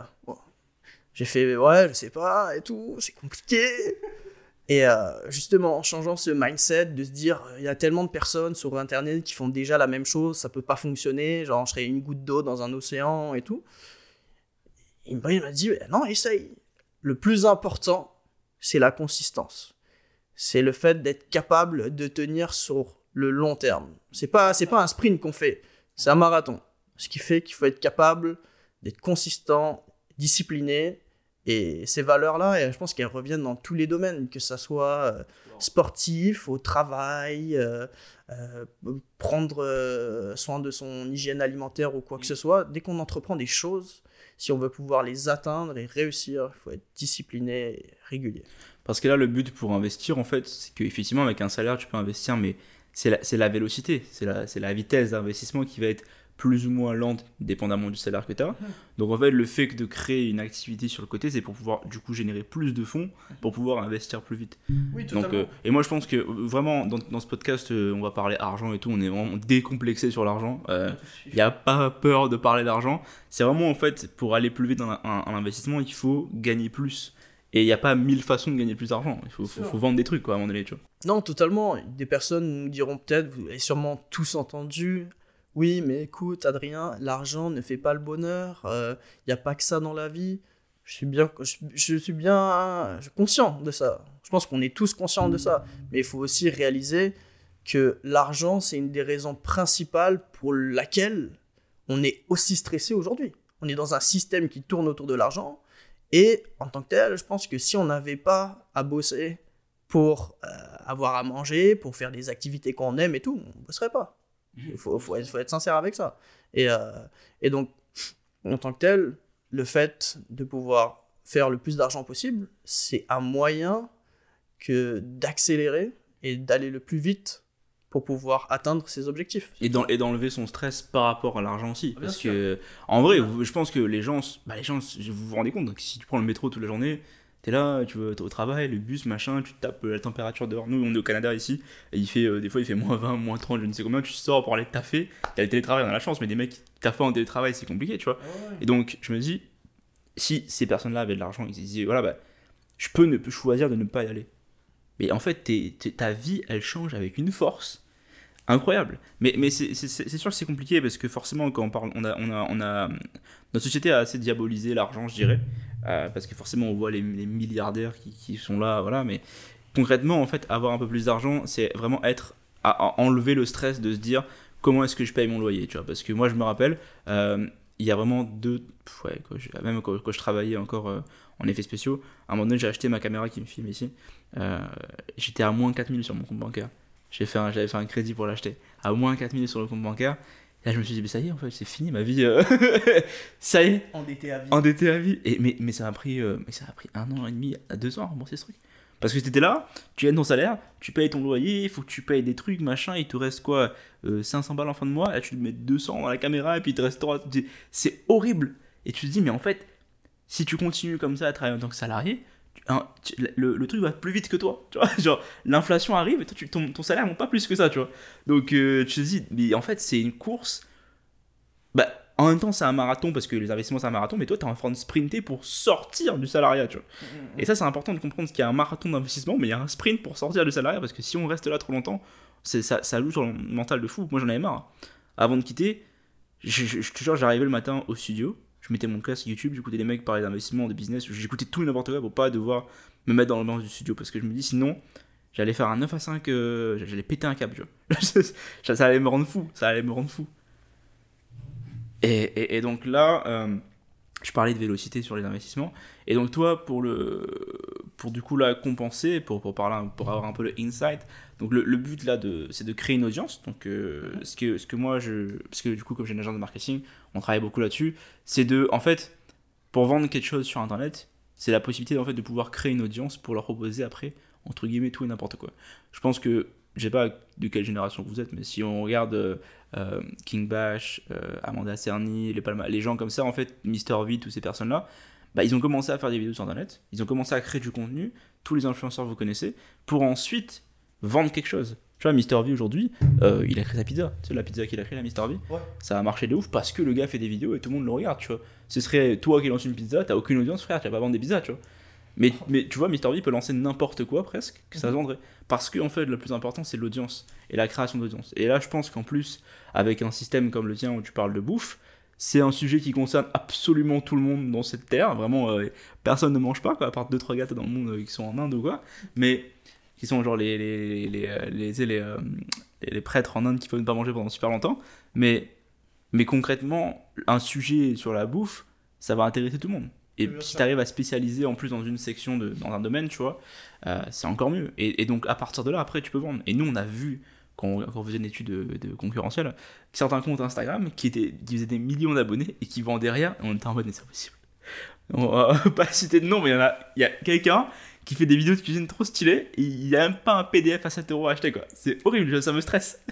j'ai fait ouais je sais pas et tout c'est compliqué. Et euh, justement en changeant ce mindset de se dire il y a tellement de personnes sur internet qui font déjà la même chose ça peut pas fonctionner genre je serais une goutte d'eau dans un océan et tout. Il m'a dit non essaye. Le plus important c'est la consistance. C'est le fait d'être capable de tenir sur le long terme. C'est pas c'est pas un sprint qu'on fait, c'est un marathon. Ce qui fait qu'il faut être capable d'être consistant, discipliné Et ces valeurs-là, je pense qu'elles reviennent dans tous les domaines, que ce soit euh, sportif, au travail, euh, euh, prendre soin de son hygiène alimentaire ou quoi que ce soit. Dès qu'on entreprend des choses, si on veut pouvoir les atteindre et réussir, il faut être discipliné et régulier. Parce que là, le but pour investir, en fait, c'est qu'effectivement, avec un salaire, tu peux investir, mais c'est la, la, vélocité, c'est la, la vitesse d'investissement qui va être plus ou moins lente, dépendamment du salaire que tu as. Donc en fait, le fait de créer une activité sur le côté, c'est pour pouvoir du coup générer plus de fonds pour pouvoir investir plus vite. Oui, Donc, euh, et moi je pense que euh, vraiment dans, dans ce podcast, euh, on va parler argent et tout, on est vraiment décomplexé sur l'argent. Il n'y a pas peur de parler d'argent. C'est vraiment en fait, pour aller plus vite dans un, investissement, il faut gagner plus. Et il n'y a pas mille façons de gagner plus d'argent. Il faut, faut, vendre des trucs, quoi, à un moment donné, tu vois. Non, totalement. Des personnes nous diront peut-être, vous avez sûrement tous entendu, oui, mais écoute, Adrien, l'argent ne fait pas le bonheur. Il euh, n'y a pas que ça dans la vie. Je suis bien, je, suis bien conscient de ça. Je pense qu'on est tous conscients de ça. Mais il faut aussi réaliser que l'argent, c'est une des raisons principales pour laquelle on est aussi stressé aujourd'hui. On est dans un système qui tourne autour de l'argent. Et en tant que tel, je pense que si on n'avait pas à bosser pour euh, avoir à manger, pour faire des activités qu'on aime et tout, on ne bosserait pas. Il faut, faut, faut, être sincère avec ça. Et, euh, et donc, en tant que tel, le fait de pouvoir faire le plus d'argent possible, c'est un moyen que d'accélérer et d'aller le plus vite pour pouvoir atteindre ses objectifs. Et d'enlever son stress par rapport à l'argent aussi. parce que, en vrai, je pense que les gens, bah les gens, vous vous rendez compte, que si tu prends le métro toute la journée, T'es là, tu veux au travail, le bus, machin, tu tapes euh, la température dehors. Nous, on est au Canada ici, et il fait, euh, des fois, il fait moins 20, moins 30, je ne sais combien. Tu sors pour aller taffer. T'as le télétravail, on a la chance, mais des mecs qui taffent en télétravail, c'est compliqué, tu vois. Et donc, je me dis, si ces personnes-là avaient de l'argent, ils se disaient, voilà, bah, je peux ne, choisir de ne pas y aller. Mais en fait, ta vie, elle change avec une force incroyable. Mais, mais c'est sûr que c'est compliqué parce que forcément, quand on parle, on a, on a, on a notre société a assez diabolisé l'argent, je dirais. Euh, parce que forcément on voit les, milliardaires qui, sont là, voilà, mais concrètement en fait avoir un peu plus d'argent c'est vraiment être à, enlever le stress de se dire comment est-ce que je paye mon loyer, tu vois, parce que moi je me rappelle, euh, il y a vraiment deux, ouais, même quand, je travaillais encore euh, en effets spéciaux, à un moment donné j'ai acheté ma caméra qui me filme ici, j'étais à moins 4000 sur mon compte bancaire, j'avais fait un crédit pour l'acheter, à moins 4000 sur le compte bancaire, là, je me suis dit, mais ça y est, en fait, c'est fini ma vie. Euh. ça y est. Endetté à vie. Endetté à vie. Et, mais, mais, ça a pris, euh, mais ça a pris un an et demi à deux ans à rembourser ce truc. Parce que tu étais là, tu gagnes ton salaire, tu payes ton loyer, il faut que tu payes des trucs, machin, il te reste quoi 500 euh, balles en fin de mois, là tu te mets 200 dans la caméra et puis il te reste 3. C'est horrible. Et tu te dis, mais en fait, si tu continues comme ça à travailler en tant que salarié, le, truc va plus vite que toi, tu vois, genre l'inflation arrive et toi tu, ton, ton salaire monte pas plus que ça, tu vois. Donc euh, tu te dis, mais en fait c'est une course, bah en même temps c'est un marathon parce que les investissements c'est un marathon, mais toi tu es en train de sprinter pour sortir du salariat, tu vois. Mm, mm, mm. Et ça c'est important de comprendre qu'il y a un marathon d'investissement, mais il y a un sprint pour sortir du salariat parce que si on reste là trop longtemps, ça, ça joue sur le mental de fou. Moi j'en avais marre. Avant de quitter, je, je, je, j'arrivais le matin au studio, mettais mon casque YouTube, j'écoutais des mecs parler d'investissement, de business, j'écoutais tout et n'importe quoi pour pas devoir me mettre dans l'ambiance du studio parce que je me dis sinon j'allais faire un 9 à 5, euh, j'allais péter un câble, vois. ça allait me rendre fou, ça allait me rendre fou. Et, et, donc là, euh, je parlais de vélocité sur les investissements. Et donc toi, pour le, pour du coup là compenser, pour, pour parler, pour avoir un peu le insight. Donc le, le but là, de, c'est de créer une audience. Donc euh, ce que, ce que moi je, parce que du coup comme j'ai une agence de marketing, on travaille beaucoup là-dessus. C'est de, en fait, pour vendre quelque chose sur Internet, c'est la possibilité en fait de pouvoir créer une audience pour leur proposer après entre guillemets tout et n'importe quoi. Je pense que je sais pas de quelle génération vous êtes, mais si on regarde euh, King Bash, euh, Amanda Cerny, les, les gens comme ça, en fait, Mister V, toutes ces personnes-là, bah, ils ont commencé à faire des vidéos sur Internet, ils ont commencé à créer du contenu, tous les influenceurs vous connaissez, pour ensuite vendre quelque chose. Tu vois, Mister V aujourd'hui, euh, il a créé sa pizza. C'est la pizza qu'il a créée, la Mister V. Ça a marché de ouf parce que le gars fait des vidéos et tout le monde le regarde, tu vois. Ce serait toi qui lance une pizza, t'as aucune audience, frère, tu vas pas vendre des pizzas, tu vois. Mais, mais tu vois, Mister V peut lancer n'importe quoi presque, que ça se mhm. vendrait. Parce que, en fait, le plus important, c'est l'audience et la création d'audience. Et là, je pense qu'en plus, avec un système comme le tien où tu parles de bouffe, c'est un sujet qui concerne absolument tout le monde dans cette terre. Vraiment, euh, personne ne mange pas, quoi, à part deux, trois gars dans le monde euh, qui sont en Inde ou quoi. Mais qui sont genre les, les, les, euh, les, les, prêtres en Inde qui peuvent pas manger pendant super longtemps. Mais, mais concrètement, un sujet sur la bouffe, ça va intéresser tout le monde. Et si tu arrives à spécialiser en plus dans une section, de, dans un domaine, tu vois, euh, c'est encore mieux. Et, donc à partir de là, après, tu peux vendre. Et nous, on a vu, quand on, faisait une étude de, concurrentielle, certains comptes Instagram qui, étaient, qui faisaient des millions d'abonnés et qui vendaient rien. On était en mode, c'est possible. On va pas citer de nom, mais il y, a, il y a quelqu'un qui fait des vidéos de cuisine trop stylées et il n'y a même pas un PDF à 7 euros à acheter, quoi. C'est horrible, ça me stresse.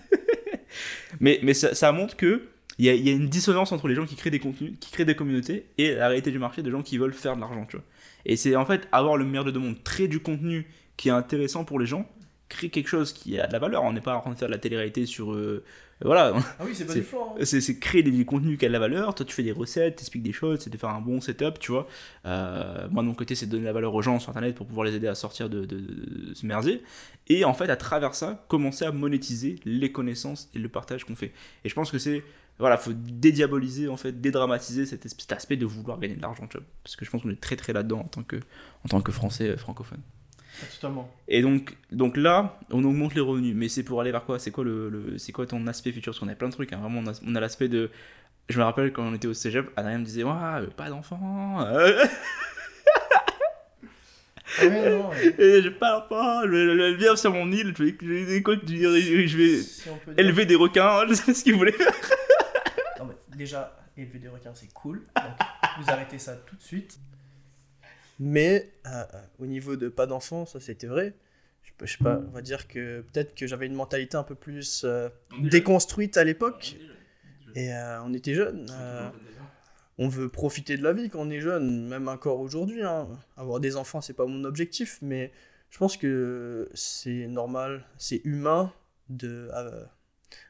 mais mais ça, montre que il y, a, une dissonance entre les gens qui créent des contenus, qui créent des communautés, et la réalité du marché des gens qui veulent faire de l'argent, tu vois. Et c'est en fait avoir le meilleur de deux mondes, créer du contenu qui est intéressant pour les gens, créer quelque chose qui a de la valeur. On n'est pas en train de faire de la télé-réalité sur. Euh, voilà. Ah oui, c'est pas du hein. C'est créer des, contenus qui a de la valeur. Toi, tu fais des recettes, tu expliques des choses, c'est de faire un bon setup, tu vois. Euh, moi, de mon côté, c'est de donner la valeur aux gens sur Internet pour pouvoir les aider à sortir de, de, ce merdier. Et en fait, à travers ça, commencer à monétiser les connaissances et le partage qu'on fait. Et je pense que c'est voilà, faut dédiaboliser, en fait, dédramatiser cet, aspect de vouloir gagner de l'argent, parce que je pense qu'on est très très là-dedans en tant que, en tant que français euh, francophone. Totalement. Et donc, donc là, on augmente les revenus, mais c'est pour aller vers quoi? C'est quoi, le, c'est quoi ton aspect futur? Parce qu'on a plein de trucs, hein. vraiment, on a, l'aspect de. Je me rappelle quand on était au cégep, Adrien me disait Waouh, pas d'enfant Ah non, J'ai pas d'enfant, je vais, vivre sur mon île, je vais, je je vais élever des requins, je sais ce qu'il voulait faire déjà, élever des requins, c'est cool. vous arrêtez ça tout de suite. Mais euh, euh, au niveau de pas d'enfants, ça c'était vrai. Je, sais pas, on va dire que peut-être que j'avais une mentalité un peu plus euh, déconstruite à l'époque. Et on était jeunes. on veut profiter de la vie quand on est jeune, même encore aujourd'hui. Hein. Avoir des enfants, c'est pas mon objectif, mais je pense que c'est normal, c'est humain de,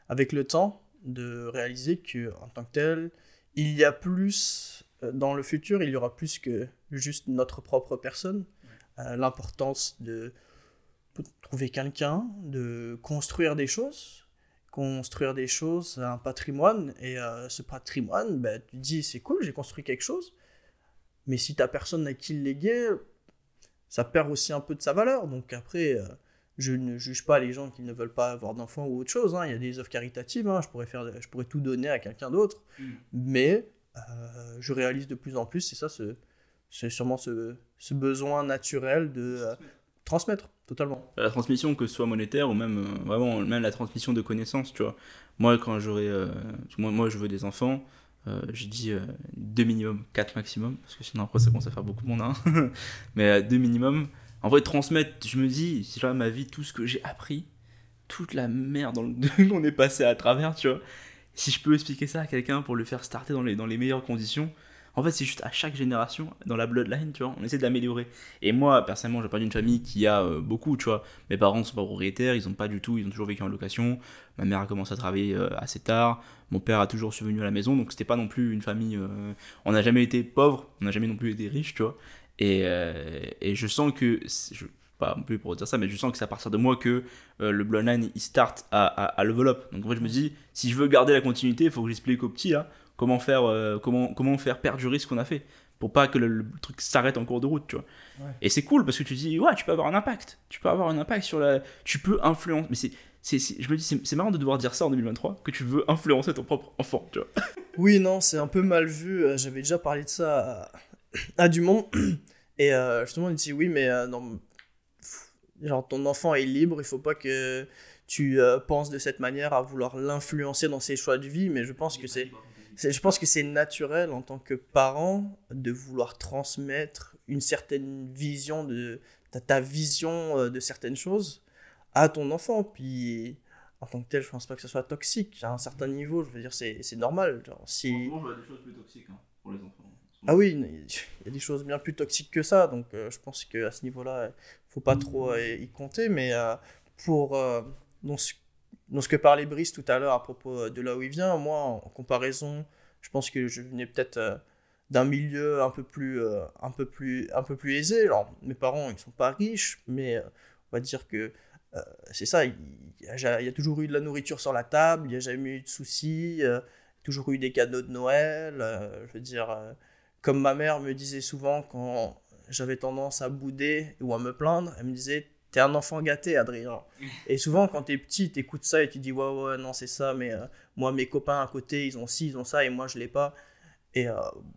avec le temps de réaliser que en tant que tel, il y a plus euh, dans le futur, il y aura plus que juste notre propre personne. Euh, l'importance de trouver quelqu'un, de construire des choses, construire des choses, un patrimoine. Et euh, ce patrimoine, ben, tu dis c'est cool, j'ai construit quelque chose. Mais si tu personne à qui le léguer, ça perd aussi un peu de sa valeur. Donc après, je ne juge pas les gens qui ne veulent pas avoir d'enfants ou autre chose. Hein. Il y a des offres caritatives, hein. je, pourrais faire, je pourrais tout donner à quelqu'un d'autre. Mm. Mais euh, je réalise de plus en plus, c'est ça, c'est sûrement ce, ce, besoin naturel de euh, transmettre totalement. La transmission, que ce soit monétaire ou même, euh, vraiment, même la transmission de connaissances, tu vois. Moi, quand j'aurai. moi, moi, je veux des enfants. je dis deux minimum, quatre maximum, parce que sinon après ça commence à faire beaucoup de monde. Hein. Mais deux minimum, en vrai, transmettre, je me dis, si vois ma vie, tout ce que j'ai appris, toute la merde qu'on est passé à travers, tu vois, si je peux expliquer ça à quelqu'un pour le faire starter dans les, dans les meilleures conditions, en fait, c'est juste à chaque génération, dans la bloodline, tu vois, on essaie d'améliorer. Et moi, personnellement, j'ai pas d'une famille qui a euh, beaucoup, tu vois. Mes parents sont pas propriétaires, ils ont pas du tout, ils ont toujours vécu en location. Ma mère a commencé à travailler euh, assez tard. Mon père a toujours survenu à la maison, donc c'était pas non plus une famille. Euh, on n'a jamais été pauvre, on n'a jamais non plus été riche, tu vois. Et, et je sens que, je, pas un peu pour dire ça, mais je sens que c'est à partir de moi que le Bloodline il start à, à, level up. Donc en fait, je me dis, si je veux garder la continuité, il faut que j'explique aux petits comment, faire, euh, comment, comment faire perdurer ce qu'on a fait pour pas que le, truc s'arrête en cours de route, tu vois. Et c'est cool parce que tu dis, ouais, tu peux avoir un impact. Tu peux avoir un impact sur la. Tu peux influencer. Mais c'est. c'est je me dis, c'est marrant de devoir dire ça en 2023, que tu veux influencer ton propre enfant, tu vois. Oui, non, c'est un peu mal vu. J'avais déjà parlé de ça à, à Dumont. Et euh, justement, il dit oui, mais euh, genre, ton enfant est libre, il faut pas que tu euh, penses de cette manière à vouloir l'influencer dans ses choix de vie, mais je pense que c'est je pense que c'est naturel en tant que parent de vouloir transmettre une certaine vision de ta, ta vision de certaines choses à ton enfant. Puis en tant que tel je pense pas que ce soit toxique. À un certain niveau je veux dire c'est normal genre si il y a des choses plus toxiques hein, pour les enfants. Ah oui, il y a des choses bien plus toxiques que ça, donc euh, je pense qu'à ce niveau-là, il faut pas trop euh, y compter. Mais euh, pour dans ce, ce, que parlait Brice tout à l'heure à propos de là où il vient, moi, en comparaison, je pense que je venais peut-être d'un milieu un peu plus, un peu plus, un peu plus aisé. Alors, mes parents, ils sont pas riches, mais on va dire que c'est ça. Il y, a, toujours eu de la nourriture sur la table, il n'y a jamais eu de soucis, toujours eu des cadeaux de Noël. je veux dire comme ma mère me disait souvent quand j'avais tendance à bouder ou à me plaindre, elle me disait T'es un enfant gâté, Adrien. Et souvent, quand t'es petit, t'écoutes ça et tu dis Ouais, ouais, non, c'est ça, mais euh, moi, mes copains à côté, ils ont ci, ils ont ça, et moi, je l'ai pas. Et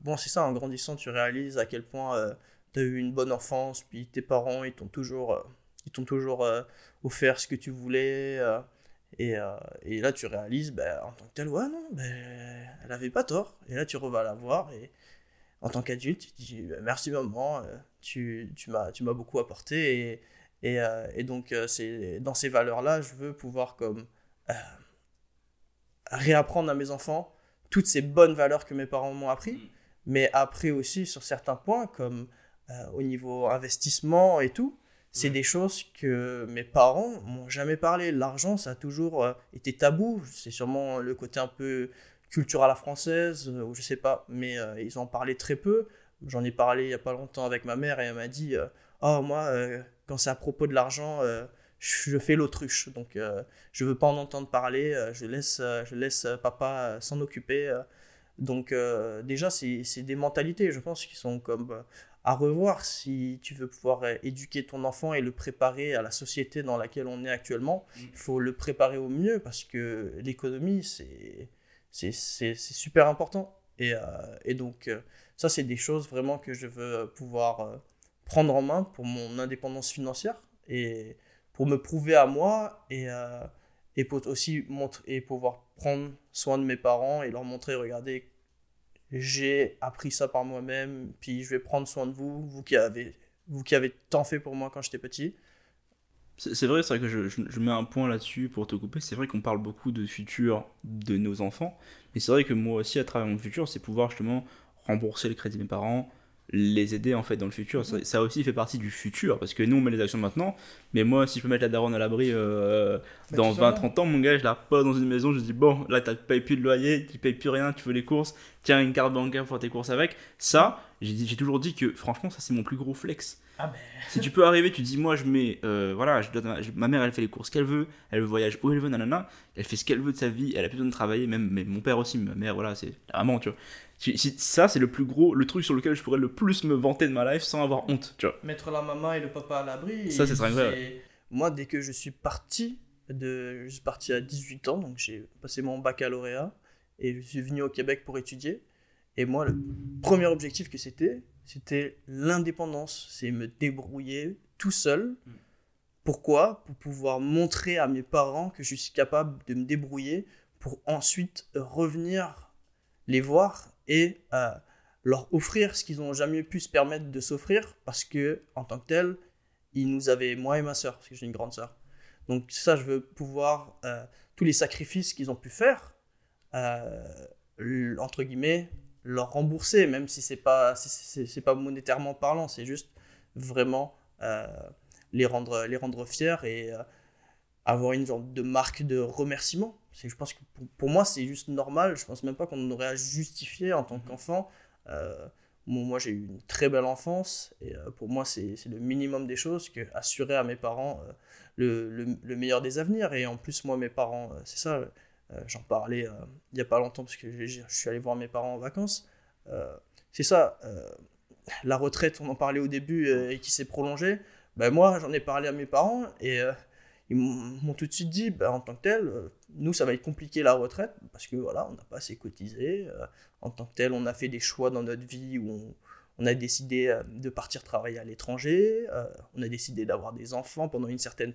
bon, c'est ça, en grandissant, tu réalises à quel point tu as eu une bonne enfance, puis tes parents, ils t'ont toujours, ils t'ont toujours offert ce que tu voulais. Et, et, là, tu réalises, ben, en tant que tel, ouais, non, ben, elle avait pas tort. Et là, tu revas la voir. Et en tant qu'adulte, tu dis, ben, merci maman, tu, tu m'as beaucoup apporté. Et, et donc, c'est dans ces valeurs-là, je veux pouvoir comme réapprendre à mes enfants toutes ces bonnes valeurs que mes parents m'ont appris, mm. mais après aussi sur certains points, comme euh, au niveau investissement et tout, c'est des choses que mes parents m'ont jamais parlé. L'argent, ça a toujours euh, été tabou. C'est sûrement le côté un peu culturel à la française, euh, ou je sais pas, mais ils en parlaient très peu. J'en ai parlé il y a pas longtemps avec ma mère et elle m'a dit Oh, moi, quand c'est à propos de l'argent, je fais l'autruche. Donc, euh, je veux pas en entendre parler. Euh, je laisse, euh, je laisse papa s'en occuper. donc, déjà, c'est des mentalités, je pense, qui sont comme à revoir si tu veux pouvoir éduquer ton enfant et le préparer à la société dans laquelle on est actuellement. Mm. Il faut le préparer au mieux parce que l'économie, c'est super important. Et, et donc, ça, c'est des choses vraiment que je veux pouvoir prendre en main pour mon indépendance financière. Et, pour me prouver à moi et, euh, et pour aussi et pouvoir prendre soin de mes parents et leur montrer, regardez, j'ai appris ça par moi-même, puis je vais prendre soin de vous, vous qui avez, vous qui avez tant fait pour moi quand j'étais petit. C'est vrai, c'est vrai que je, je, mets un point là-dessus pour te couper. C'est vrai qu'on parle beaucoup de futur de nos enfants, mais c'est vrai que moi aussi, à travers mon futur, c'est pouvoir justement rembourser le crédit de mes parents, les aider en fait dans le futur. Ça, aussi fait partie du futur parce que nous on met les actions maintenant, mais moi si je peux mettre la daronne à l'abri euh, dans 20-30 ans, mon gars, je la pas dans une maison, je dis bon, là tu payes plus de loyer, tu payes plus rien, tu veux les courses, tiens une carte bancaire pour tes courses avec. Ça, j'ai toujours dit que franchement, ça c'est mon plus gros flex. Ah ben. si tu peux arriver, tu dis moi je mets, euh, voilà, je ma mère elle fait les courses qu'elle veut, elle voyage où elle veut, nanana, elle fait ce qu'elle veut de sa vie, elle a plus besoin de travailler, même mais mon père aussi, ma mère, voilà, c'est vraiment, tu vois ça, c'est le plus gros, le truc sur lequel je pourrais le plus me vanter de ma life sans avoir honte, tu vois. Mettre la maman et le papa à l'abri. Ça, c'est très Moi, dès que je suis parti, de... je suis parti à 18 ans, donc j'ai passé mon baccalauréat et je suis venu au Québec pour étudier. Et moi, le premier objectif que c'était, c'était l'indépendance. C'est me débrouiller tout seul. Mm. Pourquoi? Pour pouvoir montrer à mes parents que je suis capable de me débrouiller pour ensuite revenir les voir et euh, leur offrir ce qu'ils n'ont jamais pu se permettre de s'offrir parce que en tant que tel, ils nous avaient moi et ma soeur parce que j'ai une grande soeur. Donc ça, je veux pouvoir euh, tous les sacrifices qu'ils ont pu faire, euh, entre guillemets, leur rembourser, même si c'est pas c'est pas monétairement parlant, c'est juste vraiment les rendre les rendre fiers et avoir une sorte de marque de remerciement. Je pense que pour, moi, c'est juste normal. Je pense même pas qu'on aurait à justifier en tant mhm. qu'enfant. Euh, moi, j'ai eu une très belle enfance et euh, pour moi, c'est le minimum des choses que assurer à mes parents euh, le, le, meilleur des avenirs. Et en plus, moi, mes parents, c'est ça, j'en parlais il n'y a pas longtemps parce que je suis allé voir mes parents en vacances. c'est ça, la retraite, on en parlait au début et qui s'est prolongée. Ben, moi, j'en ai parlé à mes parents et ils m'ont tout de suite dit, bah, en tant que tel, euh, nous, ça va être compliqué la retraite, parce que voilà, on n'a pas assez cotisé. Euh, en tant que tel, on a fait des choix dans notre vie où on, a décidé euh, de partir travailler à l'étranger, on a décidé d'avoir des enfants pendant une certaine,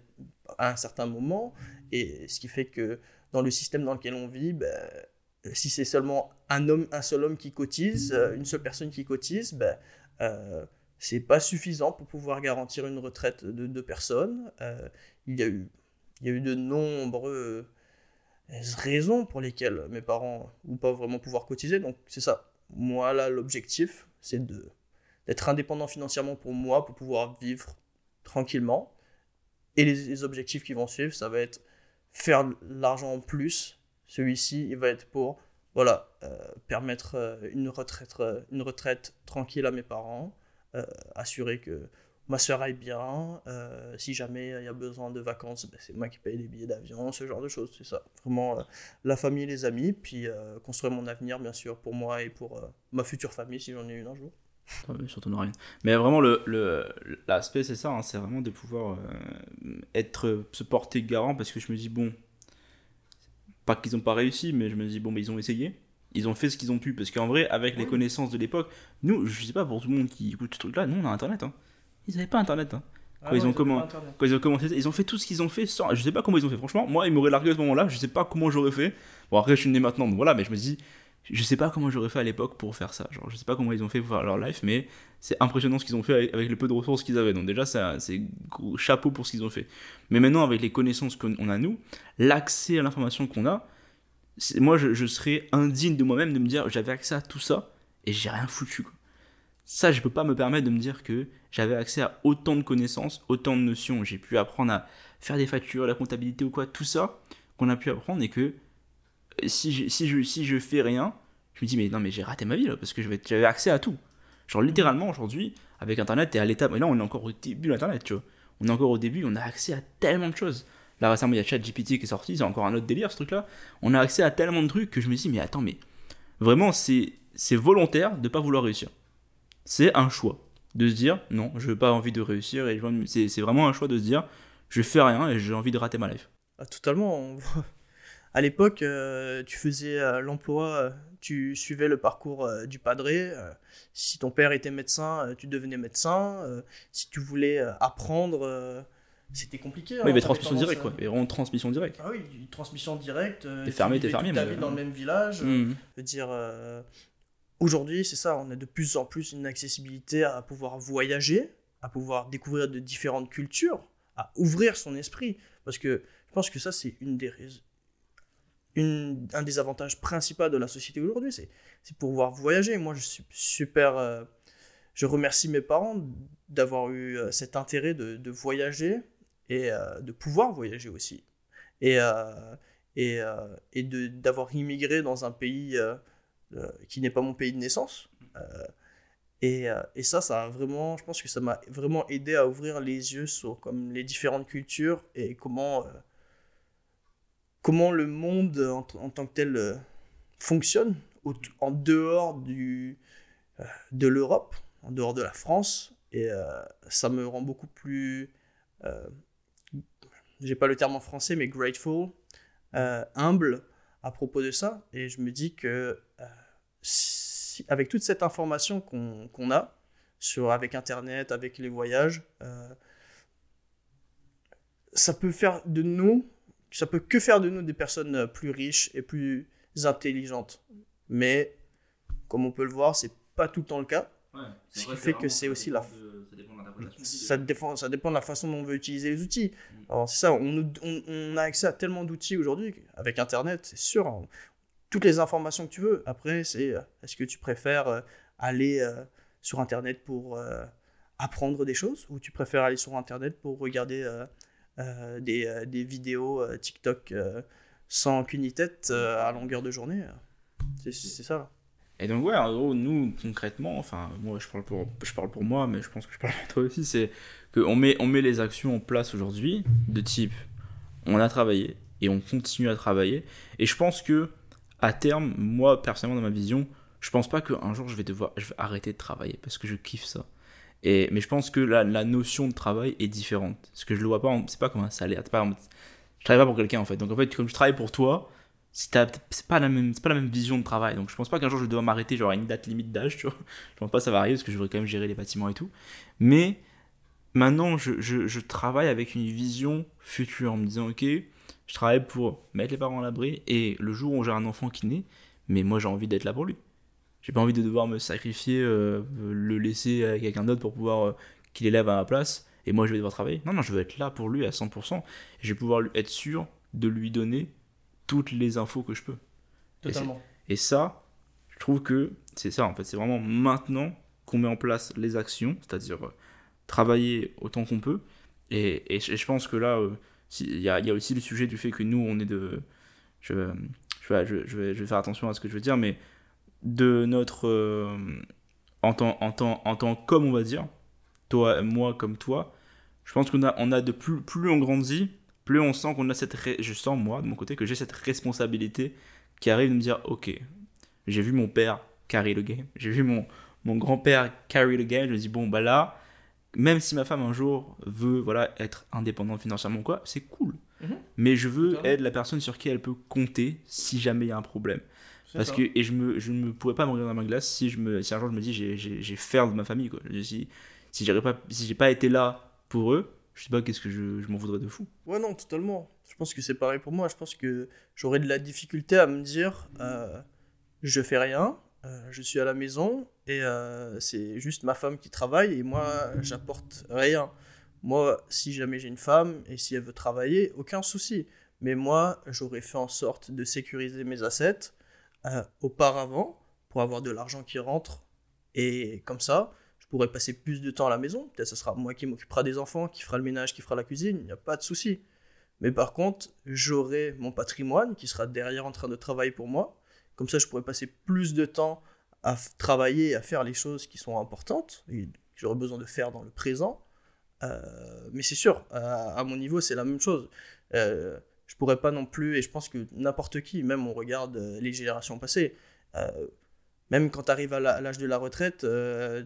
à un certain moment, et ce qui fait que dans le système dans lequel on vit, bah, si c'est seulement un homme, un seul homme qui cotise, une seule personne qui cotise, ben, c'est pas suffisant pour pouvoir garantir une retraite de deux personnes. Euh, il, y a eu, il y a eu de nombreuses raisons pour lesquelles mes parents ou pas vraiment pouvoir cotiser. Donc c'est ça. Moi là, l'objectif, c'est de d'être indépendant financièrement pour moi, pour pouvoir vivre tranquillement. Et les, objectifs qui vont suivre, ça va être faire l'argent en plus. Celui-ci, il va être pour voilà, euh, permettre euh, une retraite, une retraite tranquille à mes parents, euh, assurer que ma soeur aille bien. Euh, si jamais il y a besoin de vacances, ben, c'est moi qui paye les billets d'avion, ce genre de choses. C'est ça. Vraiment, euh, la famille les amis. Puis construire mon avenir, bien sûr, pour moi et pour ma future famille, si j'en ai une un jour. Surtout rien. Mais vraiment, l'aspect, le, c'est ça. Hein, c'est vraiment de pouvoir être, se porter garant parce que je me dis, bon, pas qu'ils n'ont pas réussi, mais je me dis, bon, mais ils ont essayé. Ils ont fait ce qu'ils ont pu. Parce qu'en vrai, avec les connaissances de l'époque, nous, je sais pas pour tout le monde qui écoute ce truc-là, nous, on a Internet. Hein. Ils n'avaient pas Internet. Hein. Ah Quand, ils ouais, ont comment-. Quand ils ont commencé, ils ont fait tout ce qu'ils ont fait sans. Je sais pas comment ils ont fait. Franchement, moi, ils m'auraient largué à ce moment-là. Je sais pas comment j'aurais fait. Bon, après, je suis né maintenant, donc voilà, mais je me dis, je sais pas comment j'aurais fait à l'époque pour faire ça. Genre, je sais pas comment ils ont fait pour faire leur life, mais c'est impressionnant ce qu'ils ont fait avec, le peu de ressources qu'ils avaient. Donc, déjà, c'est chapeau pour ce qu'ils ont fait. Mais maintenant, avec les connaissances qu'on on a, nous, l'accès à l'information qu'on a, moi, je, serais indigne de moi-même de me dire, j'avais accès à tout ça et j'ai rien foutu. Ça, je peux pas me permettre de me dire que j'avais accès à autant de connaissances, autant de notions. J'ai pu apprendre à faire des factures, la comptabilité ou quoi, tout ça qu'on a pu apprendre et que si je, si je, si je fais rien, je me dis, mais non, mais j'ai raté ma vie là, parce que j'avais accès à tout. Genre, littéralement, aujourd'hui, avec Internet, t'es à l'étape. Mais là, on est encore au début d'Internet, tu vois. On est encore au début, on a accès à tellement de choses. Là, récemment, il y a ChatGPT qui est sorti, c'est encore un autre délire, ce truc-là. On a accès à tellement de trucs que je me dis, mais attends, mais vraiment, c'est volontaire de pas vouloir réussir. C'est un choix. De se dire, non, je veux pas envie de réussir. et C'est vraiment un choix de se dire, je fais rien et j'ai envie de rater ma life. Ah, totalement. À l'époque, euh, tu faisais euh, l'emploi, euh, tu suivais le parcours du padré. si ton père était médecin, tu devenais médecin. si tu voulais apprendre, c'était compliqué. Oui, hein, mais transmission directe, quoi. Et vraiment transmission directe. Ah oui, transmission directe. euh, T'es fermé, t'es fermé, toute ta mais- dans le même village. Je veux dire, euh, aujourd'hui, c'est ça, on a de plus en plus une accessibilité à pouvoir voyager, à pouvoir découvrir de différentes cultures, à ouvrir son esprit. Parce que je pense que ça, c'est une des rais- un des avantages principaux de la société aujourd'hui, c'est pouvoir voyager. Moi, je suis super. euh, je remercie mes parents d'avoir eu euh, cet intérêt de, voyager et euh, de pouvoir voyager aussi. Et, et, et d'avoir immigré dans un pays qui n'est pas mon pays de naissance. Et, et ça, ça a vraiment, je pense que ça m'a vraiment aidé à ouvrir les yeux sur comme, les différentes cultures et comment, comment le monde en, tant que tel euh, fonctionne en dehors euh, de l'Europe, en dehors de la France. Et euh, ça me rend beaucoup plus, j'ai pas le terme en français, mais grateful, humble à propos de ça. Et je me dis que avec toute cette information qu'on a, sur, avec Internet, avec les voyages, ça peut faire de nous, ça peut que faire de nous des personnes euh, plus riches et plus intelligentes. Mais comme on peut le voir, c'est pas tout le temps le cas. Ce qui fait que c'est aussi la- Ça dépend, ça dépend de la façon dont on veut utiliser les outils. Alors c'est ça, on, nous- on, on a accès à tellement d'outils aujourd'hui avec Internet, c'est sûr. hein. toutes les informations que tu veux. Après, c'est euh, est-ce que tu préfères euh, aller euh, sur Internet pour euh, apprendre des choses ou tu préfères aller sur Internet pour regarder euh, des, euh, des vidéos euh, TikTok euh, sans queue ni tête euh, à longueur de journée C'est c'est ça. Et donc, ouais, en gros, nous, concrètement, enfin, moi, je parle pour, je parle pour moi, mais je pense que je parle pour toi aussi, c'est qu'on met, on met les actions en place aujourd'hui, de type, on a travaillé, et on continue à travailler, et je pense que, à terme, moi, personnellement, dans ma vision, je pense pas qu'un jour, je vais devoir, je vais arrêter de travailler, parce que je kiffe ça. Mais je pense que la, notion de travail est différente. Parce que je le vois pas, c'est pas comme un salaire, pas, je travaille pas pour quelqu'un, en fait. Donc, en fait, comme je travaille pour toi, c'est pas la même c'est pas la même vision de travail donc je pense pas qu'un jour je dois m'arrêter genre à une date limite d'âge tu vois je pense pas que ça va arriver parce que je voudrais quand même gérer les bâtiments et tout mais maintenant je, je travaille avec une vision future en me disant ok je travaille pour mettre les parents à l'abri et le jour où j'ai un enfant qui naît mais moi j'ai envie d'être là pour lui j'ai pas envie de devoir me sacrifier euh, le laisser à quelqu'un d'autre pour pouvoir euh, qu'il élève à ma place et moi je vais devoir travailler non non je veux être là pour lui à 100% et je vais pouvoir être sûr de lui donner toutes les infos que je peux Totalement. et ça, je trouve que c'est ça en fait. C'est vraiment maintenant qu'on met en place les actions, c'est-à-dire euh, travailler autant qu'on peut. Et, et je je pense que là, il y, y a aussi le sujet du fait que nous, on est de. Je, je, vais, je, je vais, je vais faire attention à ce que je veux dire, mais de notre. euh, en, tant, en, tant, en tant qu'homme, on va dire, toi, moi comme toi, je pense qu'on a, on a de plus, plus on grandit, plus on sent qu'on a cette. ré- Je sens, moi, de mon côté, que j'ai cette responsabilité qui arrive de me dire ok j'ai vu mon père carry le game j'ai vu mon, mon grand-père carry le game je me dis bon bah là même si ma femme un jour veut voilà être indépendante financièrement quoi c'est cool Mhm. mais je veux être la personne sur qui elle peut compter si jamais il y a un problème Parce que, et je, me, je ne pourrais pas me regarder dans ma glace si, je me, si un jour je me dis j'ai, j'ai, j'ai faire de ma famille. Quoi. Si, si j'ai pas, si pas été là pour eux, je sais pas qu'est-ce que je, je m'en voudrais de fou. Ouais, non, totalement. Je pense que c'est pareil pour moi. Je pense que j'aurais de la difficulté à me dire euh, je fais rien, euh, je suis à la maison et euh, c'est juste ma femme qui travaille et moi j'apporte rien. Moi, si jamais j'ai une femme et si elle veut travailler, aucun souci. Mais moi, j'aurais fait en sorte de sécuriser mes assets euh, auparavant pour avoir de l'argent qui rentre. Et comme ça, je pourrais passer plus de temps à la maison. Peut-être ce sera moi qui m'occupera des enfants, qui fera le ménage, qui fera la cuisine. Il n'y a pas de souci. Mais par contre, j'aurai mon patrimoine qui sera derrière en train de travailler pour moi. Comme ça, je pourrais passer plus de temps à travailler, à faire les choses qui sont importantes et que j'aurais besoin de faire dans le présent. Euh, mais c'est sûr, à, mon niveau, c'est la même chose. Euh, je pourrais pas non plus, et je pense que n'importe qui, même on regarde euh, les générations passées, même quand tu arrives à l'âge de la retraite,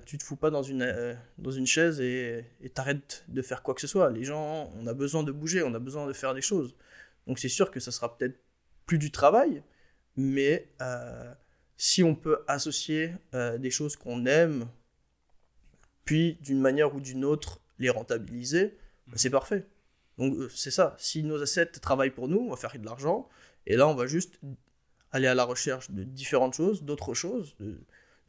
tu te fous pas dans une, dans une chaise et t'arrêtes de faire quoi que ce soit. Les gens, on a besoin de bouger, on a besoin de faire des choses. Donc c'est sûr que ça sera peut-être plus du travail, mais si on peut associer des choses qu'on aime, puis d'une manière ou d'une autre les rentabiliser, bah, c'est parfait. Donc euh, c'est ça, si nos assets travaillent pour nous, on va faire de l'argent, et là on va juste aller à la recherche de différentes choses, d'autres choses, de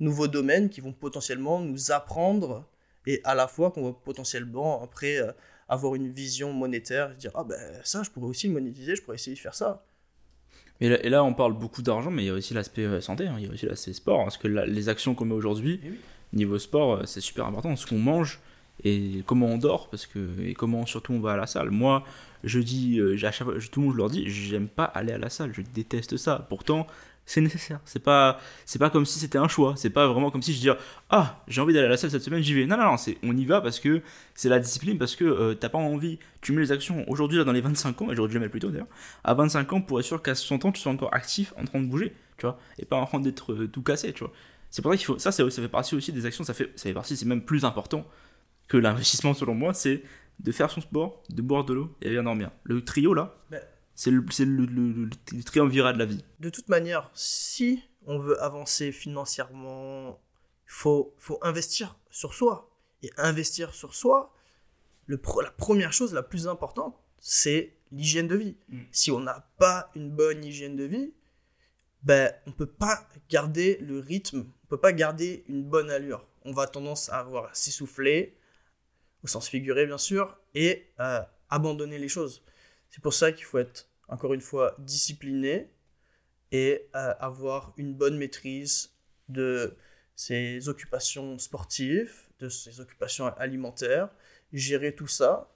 nouveaux domaines qui vont potentiellement nous apprendre, et à la fois qu'on va potentiellement après euh, avoir une vision monétaire, dire ah ben ça je pourrais aussi le monétiser, je pourrais essayer de faire ça. Et là, et là on parle beaucoup d'argent, mais il y a aussi l'aspect euh, santé, hein, il y a aussi l'aspect sport, hein, parce que les actions qu'on met aujourd'hui, eh niveau sport, c'est super important, ce qu'on mange, et comment on dort parce que et comment surtout on va à la salle. Moi, je dis euh, à chaque fois, tout le monde je leur dis, j'aime pas aller à la salle, je déteste ça. Pourtant, c'est nécessaire. C'est pas c'est pas comme si c'était un choix. C'est pas vraiment comme si je dis ah j'ai envie d'aller à la salle cette semaine, j'y vais. Non non non, c'est on y va parce que c'est la discipline parce que euh, t'as pas envie. Tu mets les actions aujourd'hui là dans les 25 ans et j'aurais dû les mettre plus tôt d'ailleurs. À 25 ans pour être sûr qu'à 60 ans tu sois encore actif en train de bouger, tu vois, et pas en train d'être euh, tout cassé, tu vois. C'est pour ça qu'il faut ça, ça fait partie aussi des actions. Ça fait ça fait partie c'est même plus important que l'investissement, selon moi, c'est de faire son sport, de boire de l'eau et bien dormir. Le trio, là, c'est le, le, le, le, triumvirat de la vie. De toute manière, si on veut avancer financièrement, il faut, faut investir sur soi. Et investir sur soi, le, la première chose la plus importante, c'est l'hygiène de vie. Mm. Si on n'a pas une bonne hygiène de vie, ben, on ne peut pas garder le rythme, on ne peut pas garder une bonne allure. On va tendance à avoir s'essouffler, au sens figuré bien sûr, et euh, abandonner les choses. C'est pour ça qu'il faut être, encore une fois, discipliné et euh, avoir une bonne maîtrise de ses occupations sportives, de ses occupations alimentaires, gérer tout ça.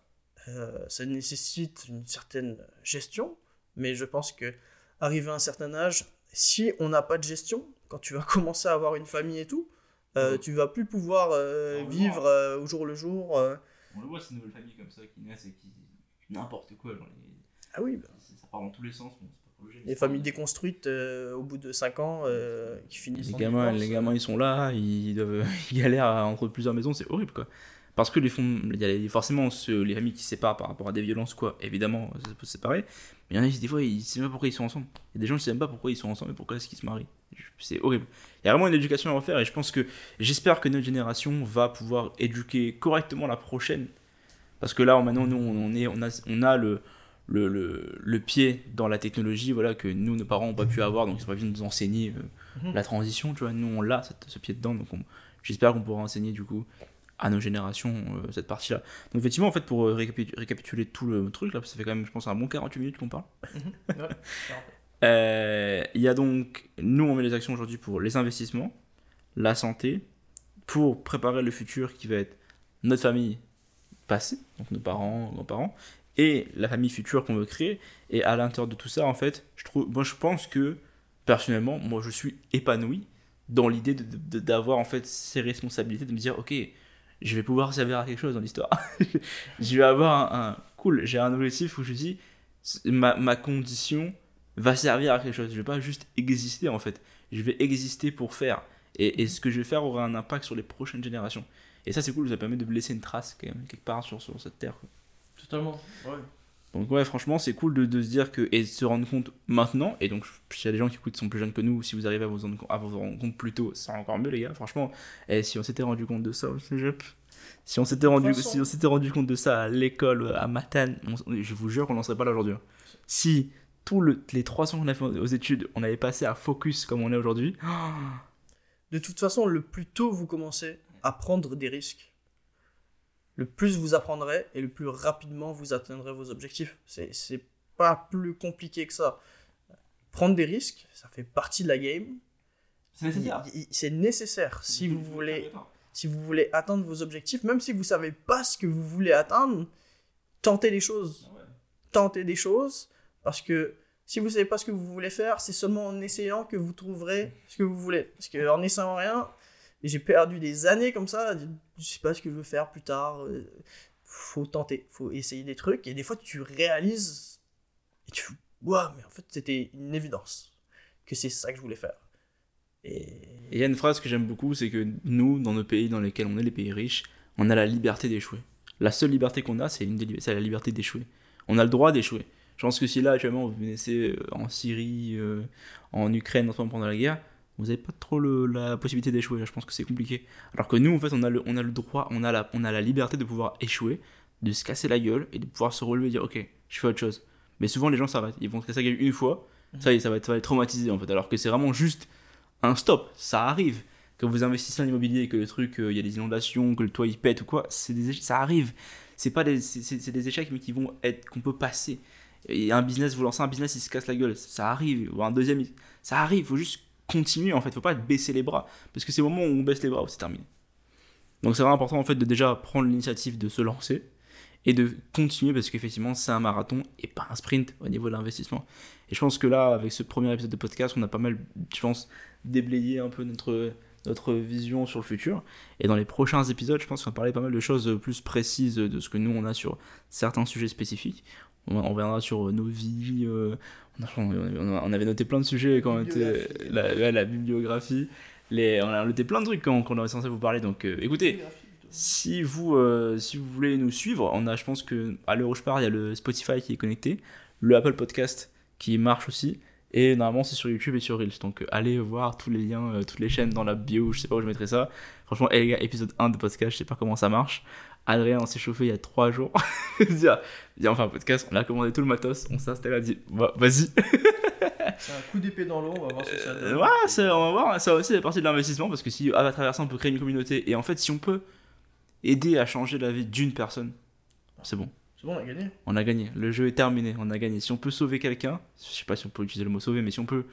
Euh, ça nécessite une certaine gestion, mais je pense que arrivé à un certain âge, si on n'a pas de gestion, quand tu vas commencer à avoir une famille et tout, euh, tu vas plus pouvoir euh, vivre euh, au jour le jour. On le voit, ces nouvelles familles comme ça qui naissent et qui. n'importe quoi. Genre Ah oui. Bah. Ça part dans tous les sens. Les familles déconstruites au bout de 5 ans qui finissent. Les gamins, les gamins ils sont là, ils, doivent, ils galèrent entre plusieurs maisons, c'est horrible quoi. Parce que les fonds, il y a forcément les familles qui se séparent par rapport à des violences, quoi. Évidemment, ça peut se séparer. Mais il y en a, des fois, ils ne savent pas pourquoi ils sont ensemble. Il y a des gens qui ne savent même pas pourquoi ils sont ensemble et pourquoi est-ce qu'ils se marient. C'est horrible. Il y a vraiment une éducation à refaire et je pense que j'espère que notre génération va pouvoir éduquer correctement la prochaine. Parce que là, maintenant, nous, on, est, on, a, on a le, le, le, pied dans la technologie voilà, que nous, nos parents n'ont pas pu avoir, donc ils ont pas pu nous enseigner euh, mhm. la transition. Tu vois, nous, on l'a, ce pied dedans, donc j'espère qu'on pourra enseigner du coup à nos générations euh, cette partie-là. Donc effectivement, en fait, pour euh, récapituler tout le truc, là, ça fait quand même, je pense, un bon 48 minutes qu'on parle. Mhm. Euh, il y a donc, nous, on met les actions aujourd'hui pour les investissements, la santé, pour préparer le futur qui va être notre famille passée, donc nos parents, nos parents, et la famille future qu'on veut créer. Et à l'intérieur de tout ça, en fait, je trouve, moi, je pense que personnellement, moi, je suis épanoui dans l'idée d'avoir en fait ces responsabilités, de me dire, ok, je vais pouvoir servir à quelque chose dans l'histoire. je vais avoir un, cool, j'ai un objectif où je dis ma, ma, condition va servir à quelque chose. Je vais pas juste exister en fait. Je vais exister pour faire. Et, et, ce que je vais faire aura un impact sur les prochaines générations. Et ça c'est cool, ça permet de laisser une trace quand même, quelque part sur, sur cette terre. Totalement, ouais. Donc ouais, franchement, c'est cool de, de, se dire que et de se rendre compte maintenant. Et donc, s'il y a des gens qui écoutent sont plus jeunes que nous, si vous arrivez à vous, en, à vous rendre compte plus tôt, c'est encore mieux, les gars. Franchement, et si on s'était rendu compte de ça au cégep, si on s'était rendu, si on s'était rendu compte de ça à l'école, à Matane, je vous jure qu'on n'en serait pas là aujourd'hui. Hein. Si tous le, les 300 qu'on a fait aux études, on avait passé à focus comme on est aujourd'hui. De toute façon, le plus tôt vous commencez à prendre des risques, le plus vous apprendrez et le plus rapidement vous atteindrez vos objectifs. C'est pas plus compliqué que ça. Prendre des risques, ça fait partie de la game. C'est nécessaire. C'est nécessaire si vous voulez si vous voulez atteindre vos objectifs, même si vous savez pas ce que vous voulez atteindre, tentez les choses. Tentez des choses parce que si vous savez pas ce que vous voulez faire, c'est seulement en essayant que vous trouverez ce que vous voulez. Parce qu'en essayant rien, j'ai perdu des années comme ça, je sais pas ce que je veux faire plus tard. Euh, faut tenter, faut essayer des trucs, et des fois tu réalises, et tu waouh, mais en fait c'était une évidence que c'est ça que je voulais faire. Et il y a une phrase que j'aime beaucoup, c'est que nous, dans nos pays dans lesquels on est, les pays riches, on a la liberté d'échouer. La seule liberté qu'on a, c'est la liberté d'échouer. On a le droit d'échouer. Je pense que si là, actuellement, vous naissez euh, en Syrie, euh, en Ukraine, en ce moment pendant la guerre, vous n'avez pas trop la possibilité d'échouer. Je pense que c'est compliqué. Alors que nous, en fait, on a le, on a le droit, on a, la, on a la liberté de pouvoir échouer, de se casser la gueule et de pouvoir se relever et dire Ok, je fais autre chose. Mais souvent, les gens s'arrêtent. Ils vont se casser la gueule une fois, mhm. ça y est, ça va être, ça va être traumatisé en fait. Alors que c'est vraiment juste un stop. Ça arrive. Quand vous investissez en immobilier que le truc, euh, il y a des inondations, que le toit il pète ou quoi, c'est des, ça arrive. C'est pas des, c'est, des échecs, mais qui vont être, qu'on peut passer. Et un business, vous lancez un business, il se casse la gueule, ça arrive. Ou un deuxième, ça arrive. Il faut juste continuer en fait. Faut pas baisser les bras. Parce que c'est le moment où on baisse les bras où c'est terminé. Donc c'est vraiment important en fait de déjà prendre l'initiative de se lancer et de continuer parce qu'effectivement c'est un marathon et pas un sprint au niveau de l'investissement. Et je pense que là, avec ce premier épisode de podcast, on a pas mal, je pense, déblayé un peu notre, notre vision sur le futur. Et dans les prochains épisodes, je pense qu'on va parler pas mal de choses plus précises de ce que nous on a sur certains sujets spécifiques. On, reviendra sur nos vies. Euh, on, avait noté plein de sujets quand on était la, la, bibliographie. Les, on a noté plein de trucs quand, on était censé vous parler. Donc euh, écoutez, si vous, euh, si vous voulez nous suivre, on a, je pense que à l'heure où je parle, il y a le Spotify qui est connecté, le Apple Podcast qui marche aussi. Et normalement, c'est sur YouTube et sur Reels. Donc, allez voir tous les liens, toutes les chaînes dans la bio. Je sais pas où je mettrai ça. Franchement, les gars, épisode 1 de podcast, je sais pas comment ça marche. Adrien, on s'est chauffé il y a 3 jours. il a enfin un podcast, on a commandé tout le matos, on s'est installé, on a dit, bah, vas-y. c'est un coup d'épée dans l'eau, on va voir si ça donne. Euh, ouais, on va voir, ça aussi c'est partie de l'investissement parce que si à travers ça on peut créer une communauté et en fait si on peut aider à changer la vie d'une personne, c'est bon. C'est bon, on a gagné. On a gagné, le jeu est terminé, on a gagné. Si on peut sauver quelqu'un, je sais pas si on peut utiliser le mot sauver, mais si on peut.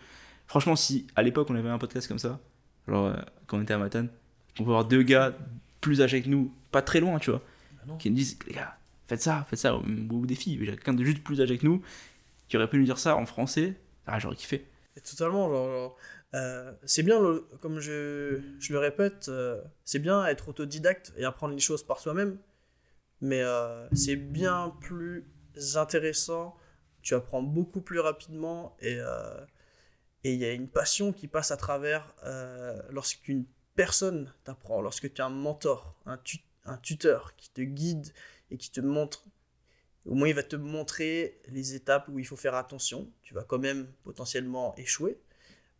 Franchement, si à l'époque on avait un podcast comme ça, alors euh, quand on était à Matane, on peut avoir deux gars plus âgés que nous, pas très loin, tu vois, bah qui nous disent, les gars, faites ça, faites ça, ou, des filles, quelqu'un de juste plus âgé que nous, qui aurait pu nous dire ça en français, ah, j'aurais kiffé. totalement, genre, euh, c'est bien, comme je, je, le répète, euh, c'est bien être autodidacte et apprendre les choses par soi-même, mais euh, c'est bien plus intéressant, tu apprends beaucoup plus rapidement et et il y a une passion qui passe à travers lorsqu'une personne t'apprend, lorsque tu as un mentor, un, un, tuteur qui te guide et qui te montre, au moins il va te montrer les étapes où il faut faire attention. Tu vas quand même potentiellement échouer,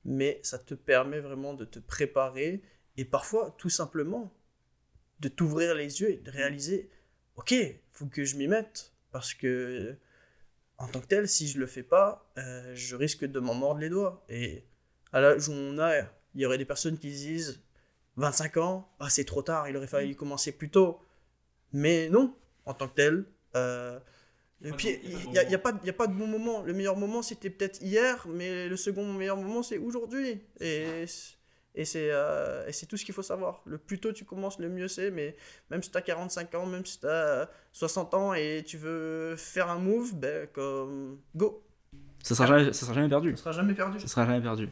mais ça te permet vraiment de te préparer et parfois tout simplement de t'ouvrir les yeux et de réaliser, ok, faut que je m'y mette parce que en tant que tel, si je le fais pas, euh, je risque de m'en mordre les doigts. Et à l'âge où on a, il y aurait des personnes qui disent 25 ans, ah, c'est trop tard, il aurait fallu mm. commencer plus tôt. Mais non, en tant que tel. Euh, et puis, il n'y a, y a, pas, y a pas de bon moment. Le meilleur moment, c'était peut-être hier, mais le second meilleur moment, c'est aujourd'hui. Et, et c'est euh, c'est tout ce qu'il faut savoir. Le plus tôt tu commences, le mieux c'est. Mais même si tu as 45 ans, même si tu as 60 ans et tu veux faire un move, ben, comme, go. Ça sera, jamais, ça sera jamais perdu. Ça sera jamais perdu. Ça sera jamais perdu.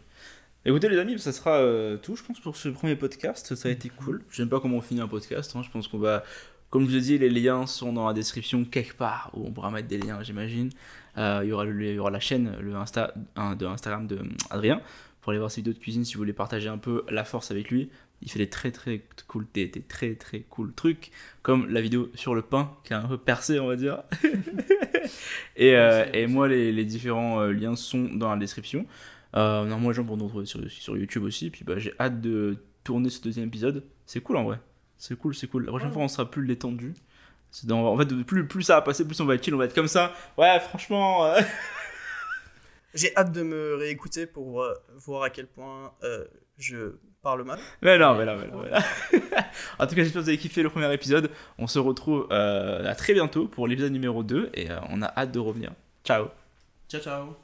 Écoutez les amis, ça sera euh, tout je pense pour ce premier podcast, ça a été cool. Je sais pas comment on finit un podcast, hein. je pense qu'on va, comme je vous ai dit, les liens sont dans la description quelque part, où on pourra mettre des liens j'imagine. il, y aura le- il y aura la chaîne le Insta, un, de Instagram de Adrien pour aller voir ses vidéos de cuisine si vous voulez partager un peu la force avec lui. Il fait des très très cool, des, des très très cool trucs, comme la vidéo sur le pain qui a un peu percé, on va dire. et, euh, et moi, les, les différents euh, liens sont dans la description. Euh, non, moi, les gens pourront nous retrouver sur, sur YouTube aussi. Puis bah, j'ai hâte de tourner ce deuxième épisode. C'est cool en vrai. C'est cool, c'est cool. La prochaine Ouais. fois, on sera plus détendu. Dans- En fait, plus, plus ça va passer, plus on va être chill, on va être comme ça. Ouais, franchement. euh, J'ai hâte de me réécouter pour euh, voir à quel point euh, je parle mal. Mais non, mais non, mais non. mais en tout cas, j'espère que vous avez kiffé le premier épisode. On se retrouve euh, à très bientôt pour l'épisode numéro 2 et on a hâte de revenir. Ciao Ciao, ciao.